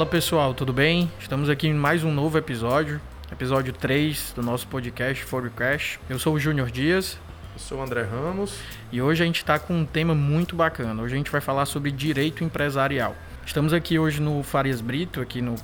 Fala pessoal, tudo bem? Estamos aqui em mais um novo episódio, episódio 3 do nosso podcast Forecast. Eu sou o Júnior Dias. Eu sou o André Ramos. E hoje a gente está com um tema muito bacana. Hoje a gente vai falar sobre direito empresarial. Estamos aqui hoje no Farias Brito, aqui no,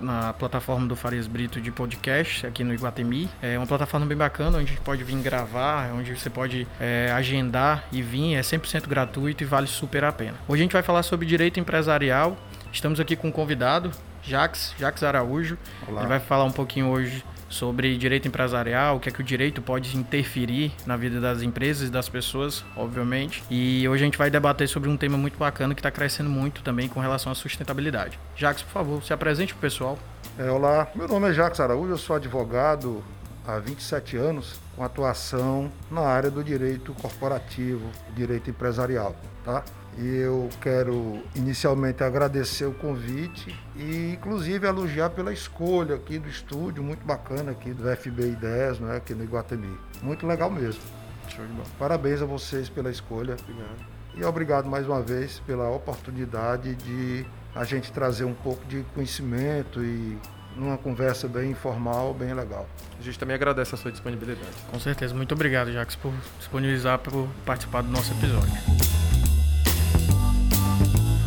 na plataforma do Farias Brito de podcast, aqui no Iguatemi. É uma plataforma bem bacana, onde a gente pode vir gravar, onde você pode é, agendar e vir. É 100% gratuito e vale super a pena. Hoje a gente vai falar sobre direito empresarial. Estamos aqui com um convidado, Jax, Jax Araújo. Olá. Ele vai falar um pouquinho hoje sobre direito empresarial, o que é que o direito pode interferir na vida das empresas e das pessoas, obviamente. E hoje a gente vai debater sobre um tema muito bacana que está crescendo muito também com relação à sustentabilidade. Jacques, por favor, se apresente para o pessoal. É, olá, meu nome é Jacques Araújo, eu sou advogado há 27 anos com atuação na área do direito corporativo, direito empresarial, tá? E eu quero inicialmente agradecer o convite e inclusive elogiar pela escolha aqui do estúdio, muito bacana aqui do FBI 10, né, aqui no Iguatemi. Muito legal mesmo. Show de bola. Parabéns a vocês pela escolha. Obrigado. E obrigado mais uma vez pela oportunidade de a gente trazer um pouco de conhecimento e numa conversa bem informal, bem legal. A gente também agradece a sua disponibilidade. Com certeza. Muito obrigado, Jacques, por disponibilizar por participar do nosso episódio.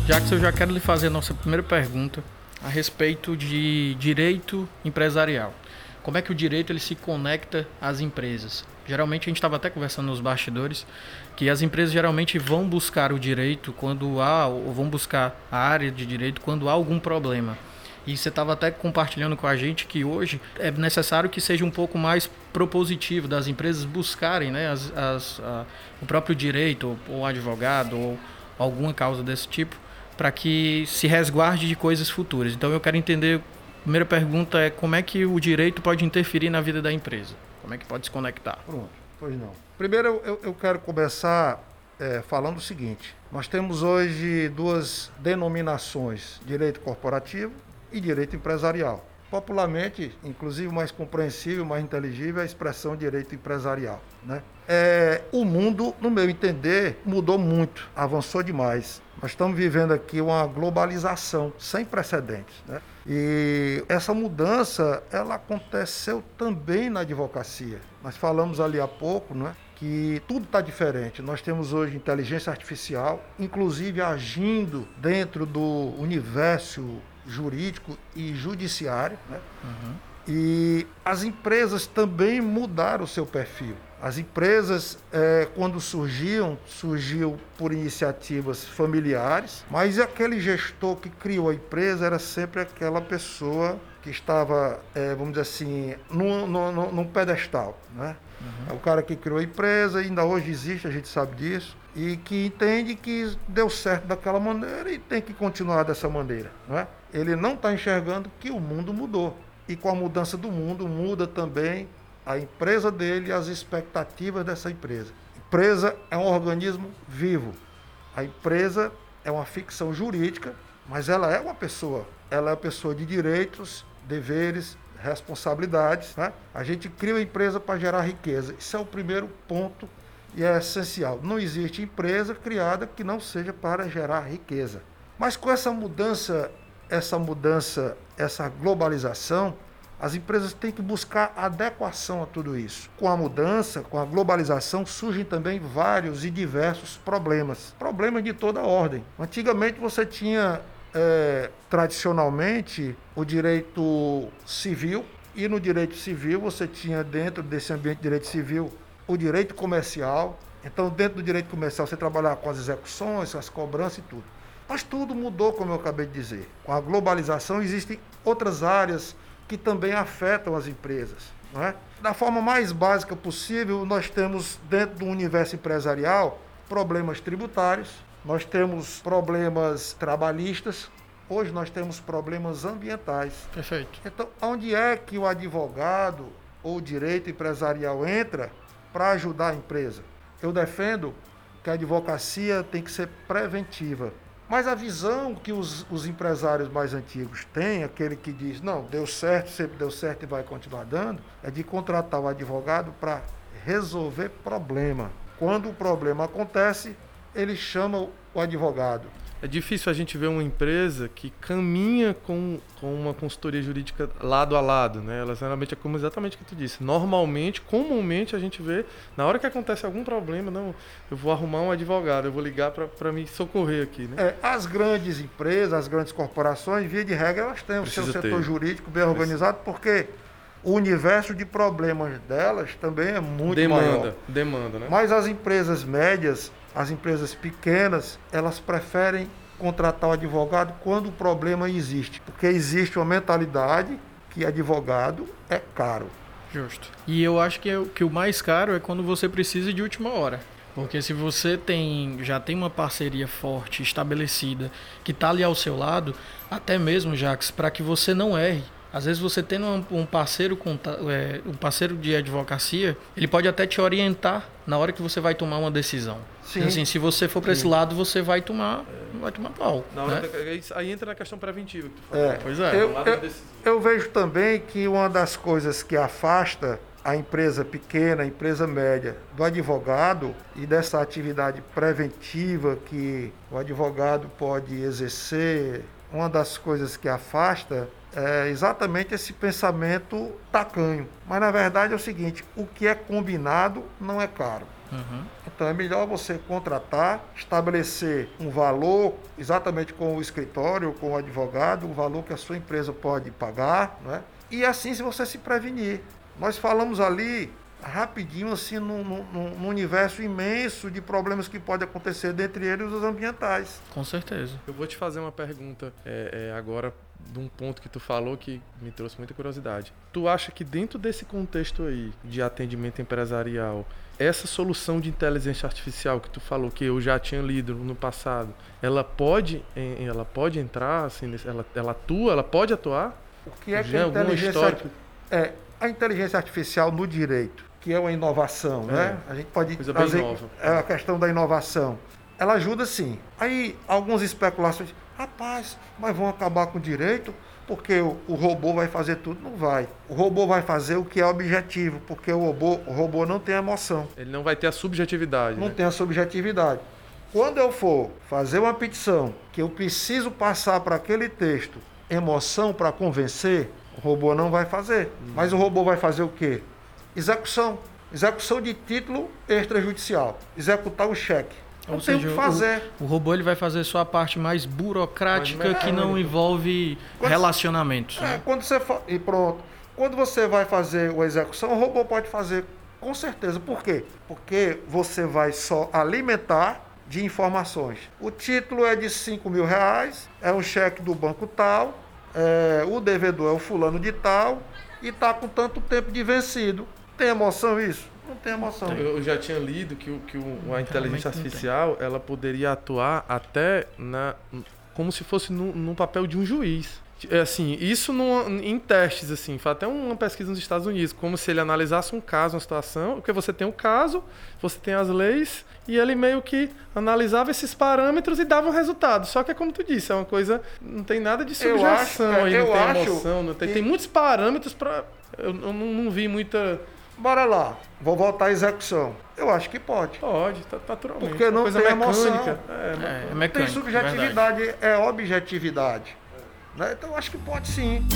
Jacques, eu já quero lhe fazer a nossa primeira pergunta a respeito de direito empresarial. Como é que o direito ele se conecta às empresas? Geralmente a gente estava até conversando nos bastidores que as empresas geralmente vão buscar o direito quando há ou vão buscar a área de direito quando há algum problema. E você estava até compartilhando com a gente que hoje é necessário que seja um pouco mais propositivo das empresas buscarem né, as, as, a, o próprio direito, ou, ou advogado, ou alguma causa desse tipo, para que se resguarde de coisas futuras. Então eu quero entender, a primeira pergunta é como é que o direito pode interferir na vida da empresa? Como é que pode se conectar? Pronto, pois não. Primeiro eu, eu quero começar é, falando o seguinte: nós temos hoje duas denominações, direito corporativo e direito empresarial. Popularmente, inclusive mais compreensível, mais inteligível, é a expressão direito empresarial. Né? É, o mundo, no meu entender, mudou muito, avançou demais. Nós estamos vivendo aqui uma globalização sem precedentes. Né? E essa mudança, ela aconteceu também na advocacia. Nós falamos ali há pouco, né? que tudo está diferente. Nós temos hoje inteligência artificial, inclusive agindo dentro do universo jurídico e judiciário. Né? Uhum. E as empresas também mudaram o seu perfil. As empresas, é, quando surgiam, surgiu por iniciativas familiares, mas aquele gestor que criou a empresa era sempre aquela pessoa que estava, é, vamos dizer assim, num, num, num pedestal. Né? Uhum. É o cara que criou a empresa, ainda hoje existe, a gente sabe disso, e que entende que deu certo daquela maneira e tem que continuar dessa maneira. Não é? Ele não está enxergando que o mundo mudou. E com a mudança do mundo, muda também a empresa dele e as expectativas dessa empresa. Empresa é um organismo vivo. A empresa é uma ficção jurídica, mas ela é uma pessoa. Ela é uma pessoa de direitos, deveres, responsabilidades. Né? A gente cria uma empresa para gerar riqueza. Isso é o primeiro ponto e é essencial. Não existe empresa criada que não seja para gerar riqueza. Mas com essa mudança, essa mudança, essa globalização, as empresas têm que buscar adequação a tudo isso. Com a mudança, com a globalização, surgem também vários e diversos problemas. Problemas de toda ordem. Antigamente você tinha, é, tradicionalmente, o direito civil, e no direito civil você tinha, dentro desse ambiente de direito civil, o direito comercial. Então, dentro do direito comercial, você trabalhava com as execuções, as cobranças e tudo. Mas tudo mudou, como eu acabei de dizer. Com a globalização, existem outras áreas que também afetam as empresas. Não é? Da forma mais básica possível, nós temos dentro do universo empresarial problemas tributários, nós temos problemas trabalhistas, hoje nós temos problemas ambientais. Perfeito. Então, onde é que o advogado ou o direito empresarial entra para ajudar a empresa? Eu defendo que a advocacia tem que ser preventiva. Mas a visão que os, os, empresários mais antigos têm, aquele que diz, não, deu certo, sempre deu certo e vai continuar dando, é de contratar o advogado para resolver problema. Quando o problema acontece, ele chama o advogado. É difícil a gente ver uma empresa que caminha com, com uma consultoria jurídica lado a lado, né? Ela geralmente é como exatamente o que tu disse. Normalmente, comumente a gente vê, na hora que acontece algum problema, não, eu vou arrumar um advogado, eu vou ligar para me socorrer aqui, né? É, as grandes empresas, as grandes corporações, via de regra, elas têm Precisa o seu setor ter. jurídico bem organizado, porque o universo de problemas delas também é muito demanda, maior. Demanda, né? Mas as empresas médias, as empresas pequenas, elas preferem contratar o advogado quando o problema existe, porque existe uma mentalidade que advogado é caro. Justo. E eu acho que, é, que o mais caro é quando você precisa de última hora. Porque se você tem já tem uma parceria forte, estabelecida, que está ali ao seu lado, até mesmo, Jax, para que você não erre, às vezes você tendo um, parceiro é, um parceiro de advocacia, ele pode até te orientar na hora que você vai tomar uma decisão. Sim. Assim, se você for para esse lado, você vai tomar, vai tomar pau. Não, né? Aí entra na questão preventiva. Que é, pois é. Eu, eu, eu vejo também que uma das coisas que afasta a empresa pequena, a empresa média, do advogado e dessa atividade preventiva que o advogado pode exercer, uma das coisas que afasta é exatamente esse pensamento tacanho. Mas na verdade é o seguinte: o que é combinado não é caro. Uhum. Então é melhor você contratar, estabelecer um valor exatamente com o escritório, com o advogado, o valor que a sua empresa pode pagar, né? e assim se você se prevenir. Nós falamos ali rapidinho assim num, num, num, universo imenso de problemas que pode acontecer, dentre eles os ambientais. Com certeza. Eu vou te fazer uma pergunta é, é, agora de um ponto que tu falou que me trouxe muita curiosidade. Tu acha que dentro desse contexto aí de atendimento empresarial, essa solução de inteligência artificial que tu falou que eu já tinha lido no passado, ela pode, ela pode entrar assim, ela, ela atua, ela pode atuar? O que é que a inteligência, é, a inteligência artificial no direito? Que é uma inovação, né? é. né? A gente pode Coisa fazer é a questão da inovação. Ela ajuda sim. Aí algumas especulações, rapaz, mas vão acabar com o direito porque o, o, robô vai fazer tudo? Não vai. O robô vai fazer o que é objetivo, porque o robô, o robô não tem emoção. Ele não vai ter a subjetividade. Não né? tem a subjetividade. Quando eu for fazer uma petição que eu preciso passar para aquele texto emoção para convencer, o robô não vai fazer. Hum. Mas o robô vai fazer o quê? Execução. Execução de título extrajudicial. Executar o cheque. Não Ou tem seja, o que fazer. O, o, robô ele vai fazer só a parte mais burocrática mais que não envolve quando relacionamentos. É, né? quando você e pronto. Quando você vai fazer a execução, o robô pode fazer com certeza. Por quê? Porque você vai só alimentar de informações. O título é de 5 mil reais, é um cheque do banco tal, é, o devedor é o fulano de tal e está com tanto tempo de vencido. Tem emoção isso? Não tem emoção. Eu já tinha lido que, que o, a inteligência artificial ela poderia atuar até na, como se fosse no, no papel de um juiz. É assim, isso no, em testes, assim, foi até uma pesquisa nos Estados Unidos, como se ele analisasse um caso, uma situação, porque você tem o um caso, você tem as leis, e ele meio que analisava esses parâmetros e dava o um resultado. Só que é como tu disse, é uma coisa, não tem nada de subjeção eu acho, aí, não tem emoção, não tem, tem muitos parâmetros para eu, eu não, não vi muita Bora lá, vou voltar à execução. Eu acho que pode. Pode, tá, naturalmente. Porque não tem emoção. É, é, é mecânico, tem subjetividade, verdade. é objetividade. Né? Então eu acho que pode sim.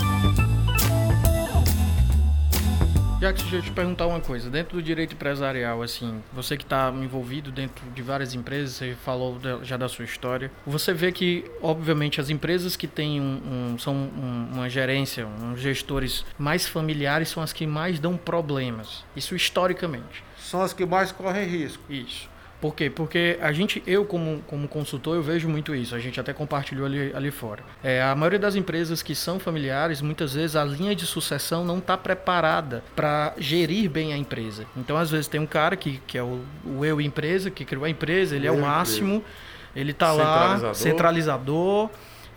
Jackson, deixa eu te perguntar uma coisa. Dentro do direito empresarial, assim, você que está envolvido dentro de várias empresas, você falou já da sua história, você vê que, obviamente, as empresas que têm um, um são um, uma gerência, uns gestores mais familiares são as que mais dão problemas. Isso historicamente. São as que mais correm risco. Isso. Por quê? Porque a gente, eu como, como consultor, eu vejo muito isso. A gente até compartilhou ali, ali fora. É, a maioria das empresas que são familiares, muitas vezes a linha de sucessão não está preparada para gerir bem a empresa. Então, às vezes, tem um cara que, que é o, o eu empresa, que criou a empresa, ele é o máximo, ele está lá, centralizador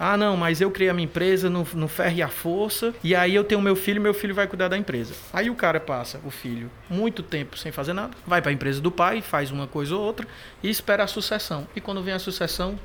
ah, não, mas eu criei a minha empresa no, no ferro e a força, e aí eu tenho meu filho, meu filho vai cuidar da empresa. Aí o cara passa, o filho, muito tempo sem fazer nada, vai para a empresa do pai, faz uma coisa ou outra e espera a sucessão. E quando vem a sucessão,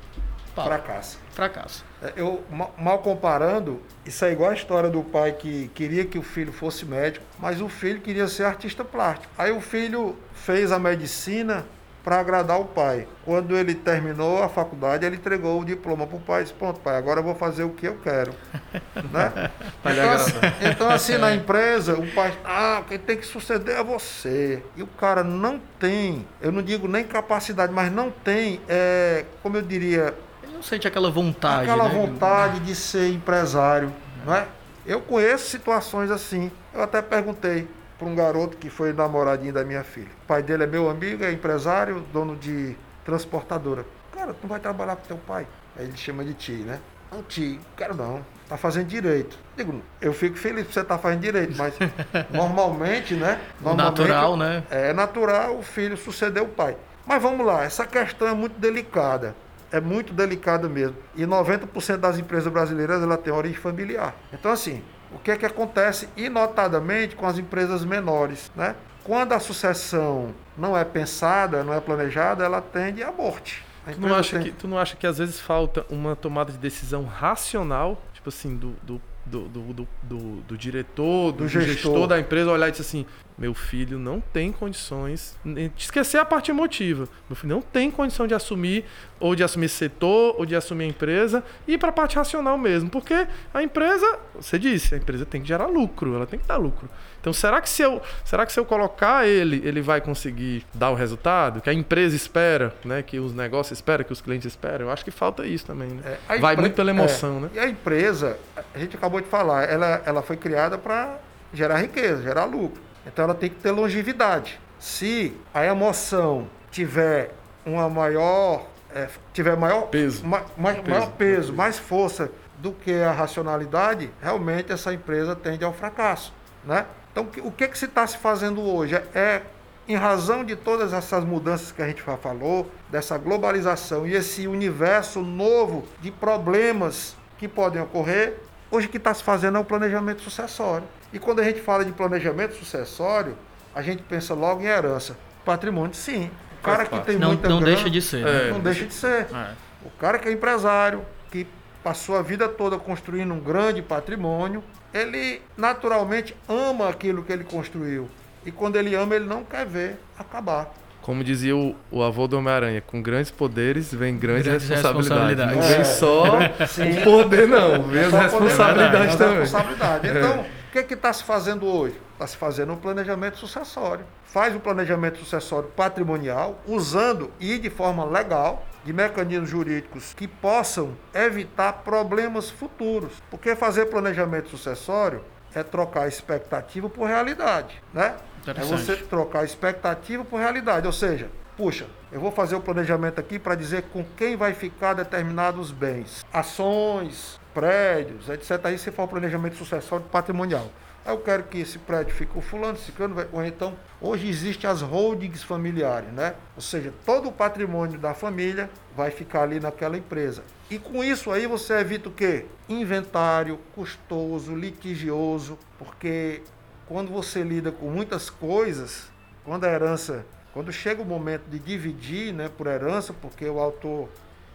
pá, fracassa. Fracassa. É, eu, mal comparando, isso é igual a história do pai que queria que o filho fosse médico, mas o filho queria ser artista plástico. Aí o filho fez a medicina, para agradar o pai. Quando ele terminou a faculdade, ele entregou o diploma para o pai e disse, pronto, pai, agora eu vou fazer o que eu quero. né? então, assim, então, assim, na empresa, o pai, ah, quem tem que suceder é você. E o cara não tem, eu não digo nem capacidade, mas não tem, é, como eu diria... Ele não sente aquela vontade, Aquela né? vontade de ser empresário, não é? Eu conheço situações assim. Eu até perguntei, para um garoto que foi namoradinho da minha filha. O pai dele é meu amigo, é empresário, dono de transportadora. Cara, tu vai trabalhar com teu pai? Aí ele chama de tio, né? Não, tio, quero não. Tá fazendo direito. Digo, eu fico feliz que você tá fazendo direito, mas normalmente, né? Normalmente, natural, né? É natural o filho suceder o pai. Mas vamos lá, essa questão é muito delicada. É muito delicada mesmo. E 90% das empresas brasileiras ela tem origem familiar. Então, assim, o que é que acontece inotadamente com as empresas menores, né? Quando a sucessão não é pensada, não é planejada, ela tende à morte. Tu não, acha que, tu não acha que às vezes falta uma tomada de decisão racional, tipo assim, do, do, do, do, do, do diretor, do, do gestor. gestor. da empresa olhar e dizer assim, meu filho não tem condições, esquecer a parte emotiva, meu filho não tem condição de assumir, ou de assumir setor, ou de assumir a empresa, e ir para a parte racional mesmo, porque a empresa, você disse, a empresa tem que gerar lucro, ela tem que dar lucro. Então, será que se eu, será que se eu colocar ele, ele vai conseguir dar o resultado que a empresa espera, né? Que os negócios esperam, que os clientes esperam? Eu acho que falta isso também, né? É, vai muito pela emoção, é, né? E a empresa, a gente acabou de falar, ela, ela foi criada para gerar riqueza, gerar lucro. Então, ela tem que ter longevidade. Se a emoção tiver uma maior, é, tiver maior peso, ma, ma, peso, maior peso, mais força do que a racionalidade, realmente essa empresa tende ao fracasso, né? Então, o que, que se está se fazendo hoje? É, é, em razão de todas essas mudanças que a gente já falou, dessa globalização e esse universo novo de problemas que podem ocorrer, hoje o que está se fazendo é o planejamento sucessório. E quando a gente fala de planejamento sucessório, a gente pensa logo em herança. Patrimônio, sim. O cara que tem não, muita não grana, deixa de ser. É, não deixa de ser. É. O cara que é empresário, que passou a vida toda construindo um grande patrimônio, ele naturalmente ama aquilo que ele construiu. E quando ele ama, ele não quer ver acabar. Como dizia o, o avô do Homem-Aranha, com grandes poderes vem grandes, grandes responsabilidades. responsabilidades. Não vem só é, o poder, não. Vem as responsabilidades também. Responsabilidade. Então, o que está se fazendo hoje? Está se fazendo um planejamento sucessório. Faz um planejamento sucessório patrimonial, usando e de forma legal, de mecanismos jurídicos que possam evitar problemas futuros. Porque fazer planejamento sucessório é trocar expectativa por realidade, né? É você trocar expectativa por realidade, ou seja, puxa, eu vou fazer o planejamento aqui para dizer com quem vai ficar determinados bens, ações, prédios, etc. Aí você faz o planejamento sucessório patrimonial. Eu quero que esse prédio fique com fulano, ciclano, ou então, hoje existem as holdings familiares, né? Ou seja, todo o patrimônio da família vai ficar ali naquela empresa. E com isso aí você evita o quê? Inventário custoso, litigioso, porque quando você lida com muitas coisas, quando a herança, quando chega o momento de dividir, né, por herança, porque o autor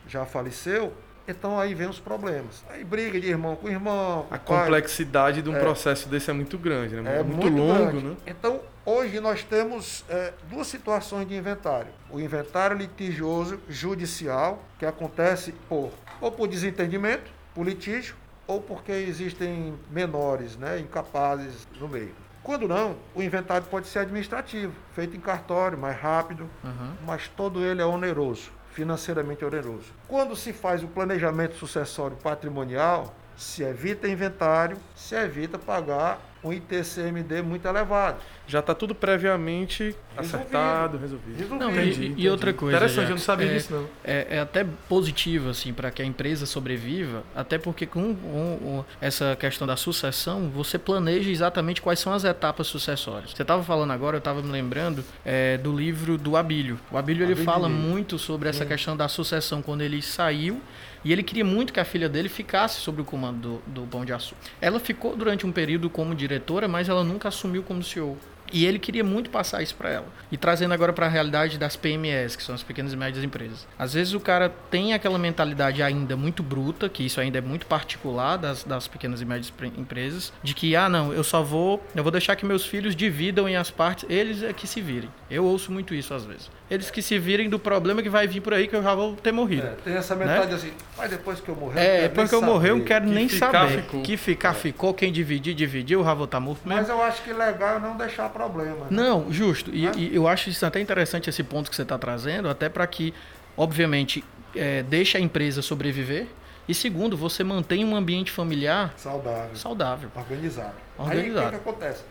já faleceu, então aí vem os problemas. Aí briga de irmão com irmão. Com a pai. complexidade de um é, processo desse é muito grande, né? É muito, muito longo, grande. né? Então, hoje nós temos é, duas situações de inventário. O inventário litigioso judicial, que acontece por ou por desentendimento, por litígio, ou porque existem menores, né, incapazes no meio. Quando não, o inventário pode ser administrativo, feito em cartório, mais rápido, uhum. mas todo ele é oneroso financeiramente oneroso. Quando se faz o planejamento sucessório patrimonial, se evita inventário, se evita pagar um ITCMD muito elevado. Já está tudo previamente resolvido. acertado, resolvido. resolvido. Não, entendi, e, entendi. e, outra coisa. Interessante, já, eu não sabia é, disso, não. É, é até positivo, assim, para que a empresa sobreviva, até porque com, com, essa questão da sucessão, você planeja exatamente quais são as etapas sucessórias. Você estava falando agora, eu estava me lembrando é, do livro do Abílio. O Abílio, ele fala muito sobre essa questão da sucessão quando ele saiu e ele queria muito que a filha dele ficasse sobre o comando do, do Pão de Açúcar. Ela ficou durante um período como diretora, mas ela nunca assumiu como CEO. E ele queria muito passar isso para ela. E trazendo agora para a realidade das PMEs, que são as pequenas e médias empresas. Às vezes o cara tem aquela mentalidade ainda muito bruta, que isso ainda é muito particular das, das pequenas e médias empresas, de que, ah, não, eu só vou, eu vou deixar que meus filhos dividam em as partes, eles é que se virem. Eu ouço muito isso às vezes. Eles que se virem do problema que vai vir por aí, que eu já vou ter morrido. É, tem essa mentalidade né? assim, mas depois que eu morrer. É, depois que eu morrer, eu não quero que nem saber. Ficou. Que ficar é. ficou, quem dividir, dividiu, eu já vou estar morto mesmo. Mas eu acho que legal é não deixar problema. Né? Não, justo. E, é? e, eu acho isso até interessante esse ponto que você está trazendo, até para que, obviamente, é, deixe a empresa sobreviver. E segundo, você mantém um ambiente familiar saudável. Saudável. Organizado. Organizado. Aí o que, que acontece?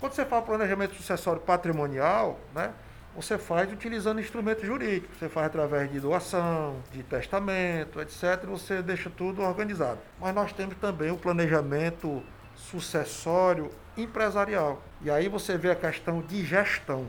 Quando você fala planejamento sucessório patrimonial, né? Você faz utilizando instrumentos jurídicos. Você faz através de doação, de testamento, etc. Você deixa tudo organizado. Mas nós temos também o planejamento sucessório empresarial. E aí você vê a questão de gestão,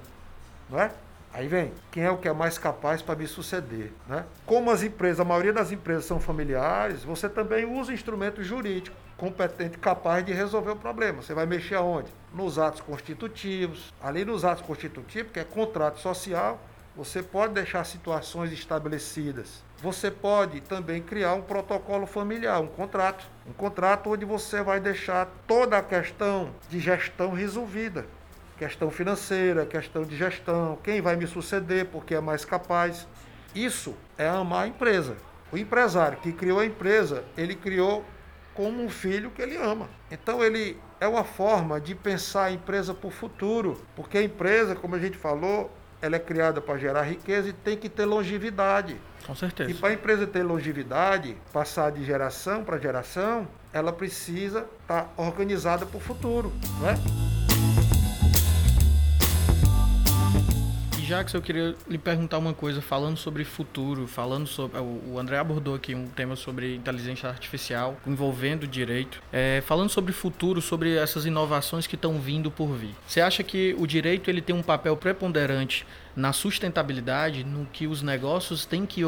não é? Aí vem, quem é o que é mais capaz para me suceder, né? Como as empresas, a maioria das empresas são familiares, você também usa instrumento jurídico competente, capaz de resolver o problema. Você vai mexer aonde? Nos atos constitutivos. Ali nos atos constitutivos, que é contrato social, você pode deixar situações estabelecidas. Você pode também criar um protocolo familiar, um contrato. Um contrato onde você vai deixar toda a questão de gestão resolvida. Questão financeira, questão de gestão, quem vai me suceder, porque é mais capaz. Isso é amar a empresa. O empresário que criou a empresa, ele criou como um filho que ele ama. Então ele é uma forma de pensar a empresa para o futuro, porque a empresa, como a gente falou, ela é criada para gerar riqueza e tem que ter longevidade. Com certeza. E para a empresa ter longevidade, passar de geração para geração, ela precisa estar tá organizada para o futuro, né? Jackson, eu queria lhe perguntar uma coisa, falando sobre futuro, falando sobre. O André abordou aqui um tema sobre inteligência artificial, envolvendo direito. É, falando sobre futuro, sobre essas inovações que estão vindo por vir. Você acha que o direito ele tem um papel preponderante na sustentabilidade, no que os negócios têm que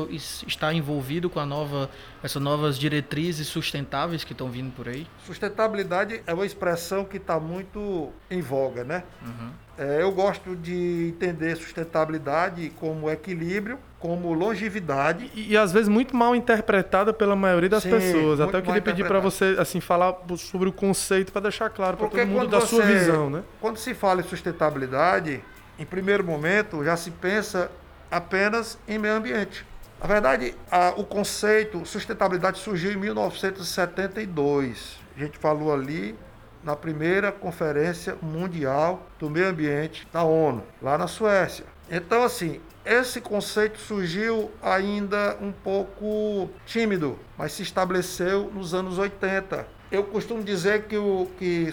estar envolvido com a nova, essas novas diretrizes sustentáveis que estão vindo por aí? Sustentabilidade é uma expressão que está muito em voga, né? Uhum. É, eu gosto de entender sustentabilidade como equilíbrio, como longevidade. E, e, às vezes muito mal interpretada pela maioria das Sim, pessoas. Até eu queria pedir para você assim falar sobre o conceito para deixar claro para todo mundo da você, sua visão, né? Quando se fala em sustentabilidade, em primeiro momento, já se pensa apenas em meio ambiente. Na verdade, a, o conceito sustentabilidade surgiu em 1972. A gente falou ali na primeira Conferência Mundial do Meio Ambiente da ONU, lá na Suécia. Então, assim, esse conceito surgiu ainda um pouco tímido, mas se estabeleceu nos anos 80. Eu costumo dizer que, o, que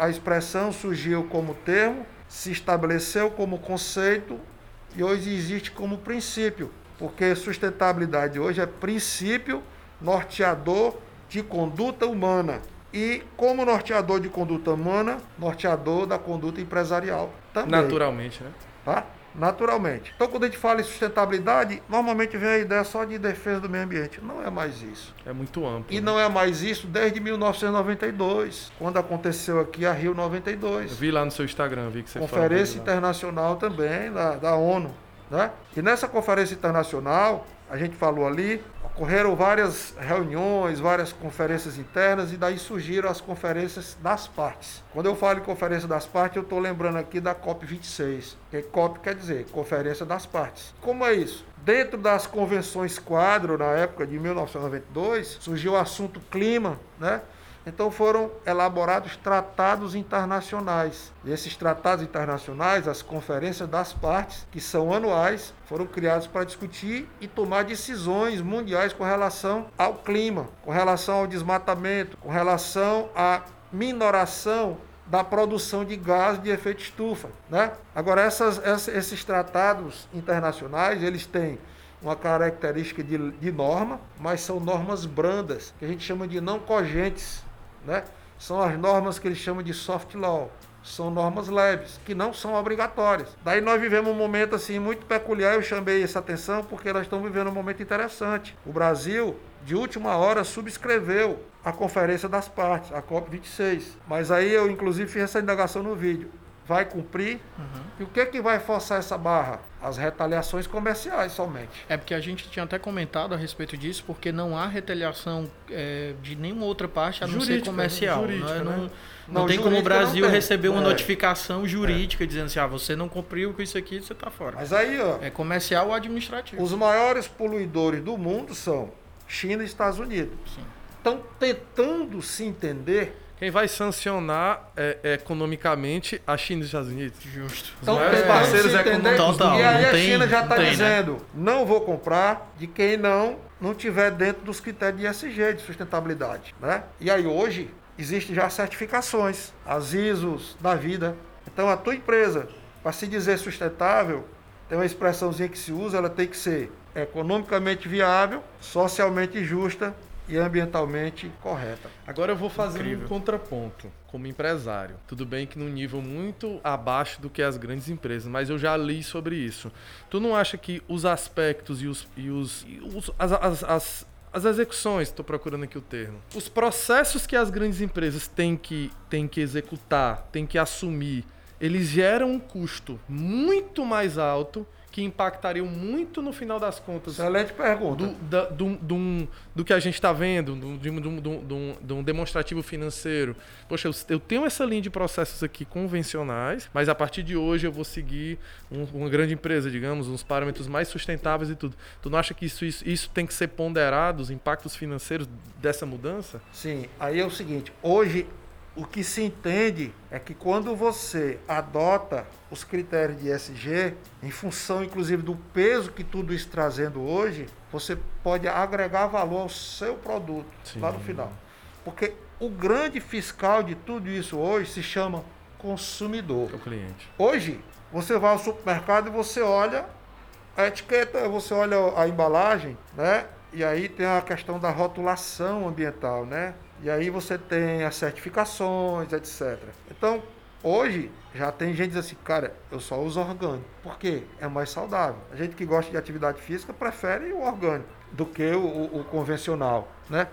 a expressão surgiu como termo se estabeleceu como conceito e hoje existe como princípio, porque sustentabilidade hoje é princípio norteador de conduta humana. E como norteador de conduta humana, norteador da conduta empresarial também. Naturalmente, né? Tá? naturalmente. Então, quando a gente fala em sustentabilidade, normalmente vem a ideia só de defesa do meio ambiente. Não é mais isso. É muito amplo. E né? não é mais isso desde 1992, quando aconteceu aqui a Rio 92. Eu vi lá no seu Instagram, vi que você Conferência internacional também da, da ONU. Né? E nessa conferência internacional, a gente falou ali, ocorreram várias reuniões, várias conferências internas e daí surgiram as conferências das partes. Quando eu falo em conferência das partes, eu estou lembrando aqui da COP26, que COP quer dizer Conferência das Partes. Como é isso? Dentro das convenções quadro, na época de 1992, surgiu o assunto clima, né? Então foram elaborados tratados internacionais. E esses tratados internacionais, as conferências das partes, que são anuais, foram criados para discutir e tomar decisões mundiais com relação ao clima, com relação ao desmatamento, com relação à minoração da produção de gás de efeito estufa. Né? Agora, essas, esses tratados internacionais, eles têm uma característica de, de norma, mas são normas brandas, que a gente chama de não cogentes né? São as normas que eles chamam de soft law. São normas leves, que não são obrigatórias. Daí nós vivemos um momento assim muito peculiar, eu chamei essa atenção porque nós estamos vivendo um momento interessante. O Brasil, de última hora, subscreveu a Conferência das Partes, a COP26. Mas aí eu, inclusive, fiz essa indagação no vídeo. Vai cumprir. Uhum. E o que, é que vai forçar essa barra? As retaliações comerciais somente. É porque a gente tinha até comentado a respeito disso, porque não há retaliação é, de nenhuma outra parte a não jurídica, ser comercial. Jurídica, não, né? não, não, não tem como o Brasil receber uma é. notificação jurídica é. dizendo assim, ah, você não cumpriu com isso aqui, você está fora. Mas aí, ó. É comercial ou administrativo. Os maiores poluidores do mundo são China e Estados Unidos. Sim. Estão tentando se entender quem vai sancionar é, é, economicamente a China e os Estados Unidos. Justo. Então, os parceiros econômicos. Total, e aí a tem, China já está né? dizendo, né? não vou comprar de quem não não tiver dentro dos critérios de ESG, de sustentabilidade. Né? E aí hoje existem já certificações, as ISOs da vida. Então a tua empresa, para se dizer sustentável, tem uma expressãozinha que se usa, ela tem que ser economicamente viável, socialmente justa e ambientalmente correta. Agora eu vou fazer Incrível. um contraponto como empresário. Tudo bem que num nível muito abaixo do que as grandes empresas, mas eu já li sobre isso. Tu não acha que os aspectos e os, e os, e os as, as, as, as execuções, estou procurando aqui o termo, os processos que as grandes empresas têm que, têm que executar, têm que assumir, eles geram um custo muito mais alto que impactariam muito no final das contas. Excelente pergunta. Do, da, do, do, do, que a gente está vendo, do, de, do, do, do, um demonstrativo financeiro. Poxa, eu, eu, tenho essa linha de processos aqui convencionais, mas a partir de hoje eu vou seguir um, uma grande empresa, digamos, uns parâmetros mais sustentáveis e tudo. Tu não acha que isso, isso, isso tem que ser ponderado, os impactos financeiros dessa mudança? Sim. Aí é o seguinte, hoje o que se entende é que quando você adota os critérios de ESG, em função inclusive do peso que tudo isso trazendo hoje, você pode agregar valor ao seu produto Sim. lá no final. Porque o grande fiscal de tudo isso hoje se chama consumidor. O cliente. Hoje, você vai ao supermercado e você olha a etiqueta, você olha a embalagem, né? E aí tem a questão da rotulação ambiental, né? E aí você tem as certificações, etc. Então, hoje já tem gente assim, cara, eu só uso orgânico. Por quê? É mais saudável. A gente que gosta de atividade física prefere o orgânico do que o, o, o convencional, né?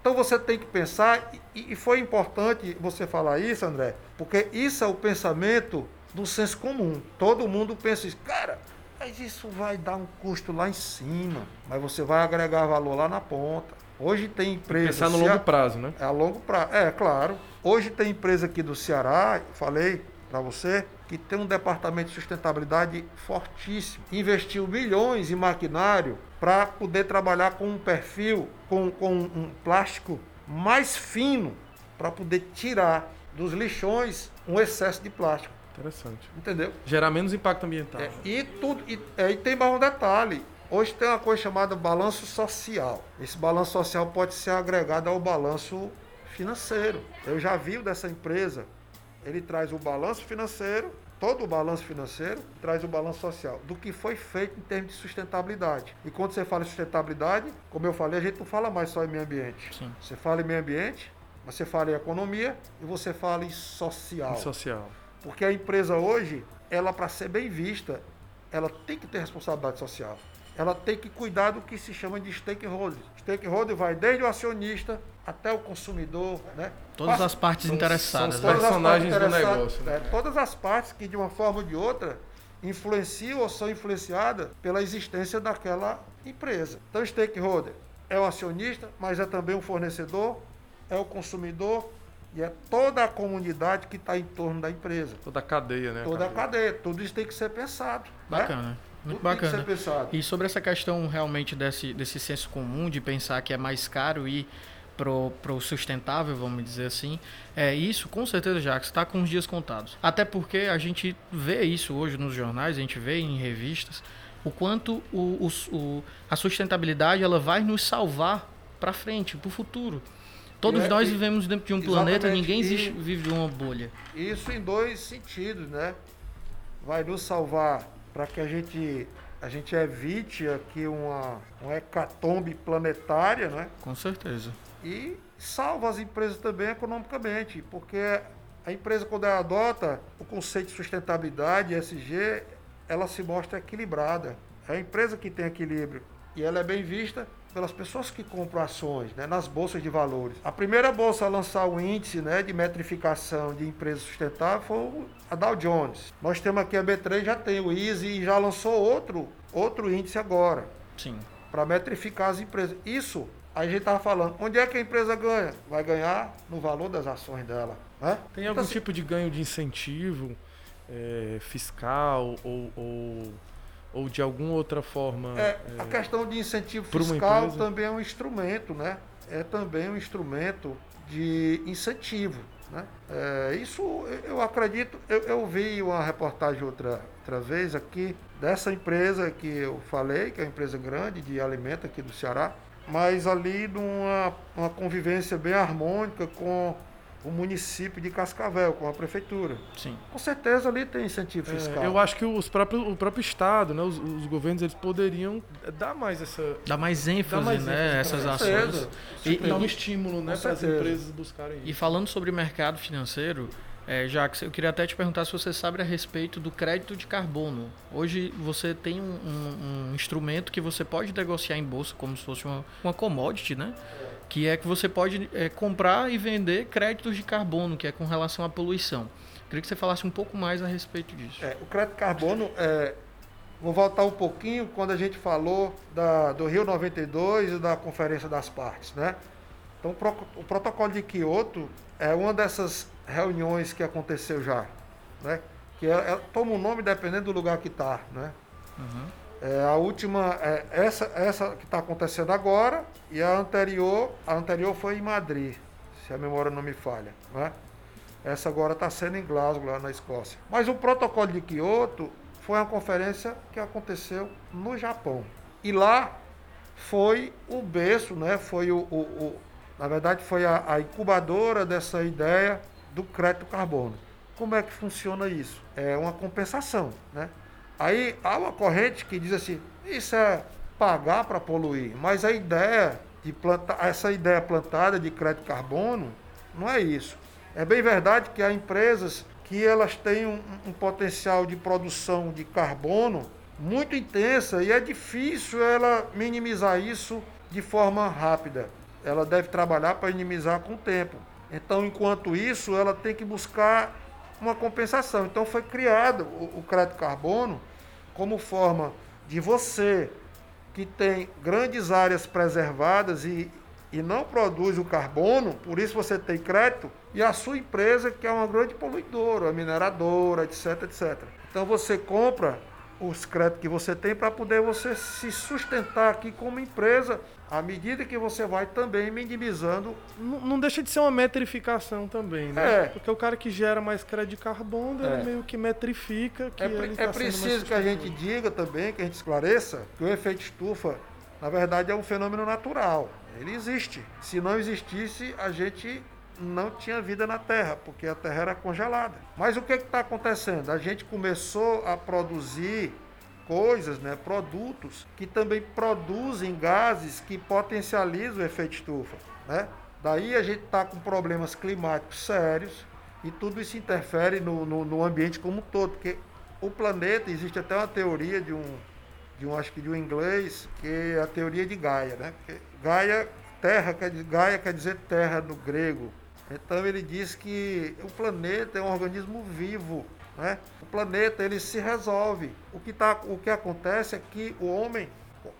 Então você tem que pensar, e, e foi importante você falar isso, André, porque isso é o pensamento do senso comum. Todo mundo pensa isso, cara, mas isso vai dar um custo lá em cima, mas você vai agregar valor lá na ponta. Hoje tem empresa. Pensar no longo prazo, né? É a longo prazo. É, claro. Hoje tem empresa aqui do Ceará, falei para você, que tem um departamento de sustentabilidade fortíssimo. Investiu milhões em maquinário para poder trabalhar com um perfil, com, com um plástico mais fino, para poder tirar dos lixões um excesso de plástico. Interessante. Entendeu? Gerar menos impacto ambiental. É, e, tudo, e, é, e tem mais um detalhe. Hoje tem uma coisa chamada balanço social. Esse balanço social pode ser agregado ao balanço financeiro. Eu já vi dessa empresa. Ele traz o balanço financeiro, todo o balanço financeiro, traz o balanço social, do que foi feito em termos de sustentabilidade. E quando você fala em sustentabilidade, como eu falei, a gente não fala mais só em meio ambiente. Sim. Você fala em meio ambiente, você fala em economia e você fala em social. Em social. Porque a empresa hoje, ela para ser bem vista, ela tem que ter responsabilidade social ela tem que cuidar do que se chama de stakeholder. Stakeholder vai desde o acionista até o consumidor, né? Todas Passa, as partes interessadas, são, são personagens do negócio. Né? É, todas as partes que de uma forma ou de outra influenciam ou são influenciadas pela existência daquela empresa. Então, stakeholder é o acionista, mas é também o fornecedor, é o consumidor e é toda a comunidade que está em torno da empresa. Toda a cadeia, né? Toda a cadeia. a cadeia. Tudo isso tem que ser pensado. Né? Bacana. Né? Muito bacana. E sobre essa questão realmente desse, desse senso comum de pensar que é mais caro ir pro, pro sustentável, vamos dizer assim, é isso com certeza já está com os dias contados. Até porque a gente vê isso hoje nos jornais, a gente vê em revistas, o quanto o, o, o a sustentabilidade ela vai nos salvar para frente, para o futuro. Todos é, nós vivemos dentro de um planeta, ninguém existe, vive de uma bolha. Isso em dois sentidos, né? Vai nos salvar para que a gente, a gente evite aqui uma, uma hecatombe planetária, né? Com certeza. E salva as empresas também economicamente, porque a empresa, quando ela adota o conceito de sustentabilidade, ESG, ela se mostra equilibrada. É a empresa que tem equilíbrio e ela é bem vista pelas pessoas que compram ações né, nas bolsas de valores. A primeira bolsa a lançar o índice né, de metrificação de empresas sustentáveis foi a Dow Jones. Nós temos aqui a B3, já tem o Easy e já lançou outro, outro índice agora. Sim. Para metrificar as empresas. Isso, a gente estava falando, onde é que a empresa ganha? Vai ganhar no valor das ações dela. Né? Tem algum então, assim, tipo de ganho de incentivo é, fiscal ou, ou ou de alguma outra forma? É, é, a questão de incentivo fiscal também é um instrumento, né? É também um instrumento de incentivo. Né? É, isso eu acredito, eu, eu, vi uma reportagem outra, outra vez aqui dessa empresa que eu falei, que é uma empresa grande de alimento aqui do Ceará, mas ali numa uma convivência bem harmônica com o município de Cascavel, com a prefeitura. Sim. Com certeza ali tem incentivo é, fiscal. É, eu acho que os próprios, o próprio Estado, né, os, os, governos, eles poderiam dar mais essa... Dar mais ênfase, dar mais né, ênfase, essas ações. E, dar um estímulo né, para as empresas buscarem isso. E falando sobre mercado financeiro, é, Jacques, eu queria até te perguntar se você sabe a respeito do crédito de carbono. Hoje você tem um, um, um instrumento que você pode negociar em bolsa como se fosse uma, uma commodity, né? Que é que você pode é, comprar e vender créditos de carbono, que é com relação à poluição. Queria que você falasse um pouco mais a respeito disso. É, o crédito de carbono, é, vou voltar um pouquinho quando a gente falou da, do Rio 92 e da Conferência das Partes. Né? Então, o protocolo de Kyoto é uma dessas reuniões que aconteceu já, né? que é, é, toma um nome dependendo do lugar que está. Né? Uhum. É, a última, é, essa, essa que está acontecendo agora, e a anterior, a anterior foi em Madrid, se a memória não me falha. Né? Essa agora está sendo em Glasgow, lá na Escócia. Mas o protocolo de Kyoto foi uma conferência que aconteceu no Japão. E lá foi o berço, né? foi o, o, o na verdade foi a, a incubadora dessa ideia do crédito carbono. Como é que funciona isso? É uma compensação, né? Aí há uma corrente que diz assim, isso é pagar para poluir, mas a ideia de plantar, essa ideia plantada de crédito carbono não é isso. É bem verdade que há empresas que elas têm um, um potencial de produção de carbono muito intensa e é difícil ela minimizar isso de forma rápida. Ela deve trabalhar para minimizar com o tempo. Então, enquanto isso, ela tem que buscar uma compensação. Então, foi criado o, o crédito carbono como forma de você que tem grandes áreas preservadas e, e não produz o carbono, por isso você tem crédito, e a sua empresa que é uma grande poluidora, mineradora, etc, etc. Então você compra os créditos que você tem para poder você se sustentar aqui como empresa à medida que você vai também minimizando. Não, não deixa de ser uma metrificação também, né? É. Porque o cara que gera mais crédito de carbono, é. ele meio que metrifica que É, ele é tá preciso que a gente diga também, que a gente esclareça, que o efeito estufa, na verdade, é um fenômeno natural. Ele existe. Se não existisse, a gente não tinha vida na Terra, porque a Terra era congelada. Mas o que está acontecendo? A gente começou a produzir coisas, né, produtos que também produzem gases que potencializam o efeito estufa. Né? Daí a gente está com problemas climáticos sérios e tudo isso interfere no, no, no, ambiente como um todo, porque o planeta, existe até uma teoria de um, de um acho que de um inglês, que é a teoria de Gaia. Né? Gaia, terra, quer, Gaia quer dizer terra no grego, então ele diz que o planeta é um organismo vivo. Né? O planeta ele se resolve. O que, tá, o que acontece é que o homem,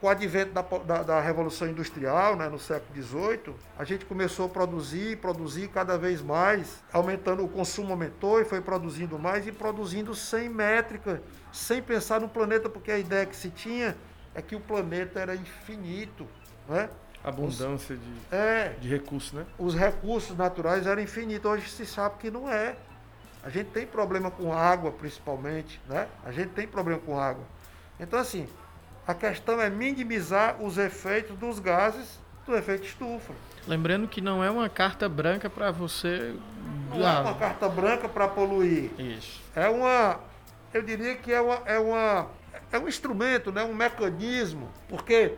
com o advento da, da, da Revolução Industrial, né, no século XVIII, a gente começou a produzir, produzir cada vez mais, aumentando o consumo aumentou e foi produzindo mais e produzindo sem métrica, sem pensar no planeta, porque a ideia que se tinha é que o planeta era infinito. Né? Abundância de, é, de recursos, né? Os recursos naturais eram infinitos. Hoje se sabe que não é. A gente tem problema com água, principalmente, né? A gente tem problema com água. Então, assim, a questão é minimizar os efeitos dos gases do efeito estufa. Lembrando que não é uma carta branca para você. Não é uma carta branca para poluir. Isso. É uma. Eu diria que é, uma, é, uma, é um instrumento, né? um mecanismo. Porque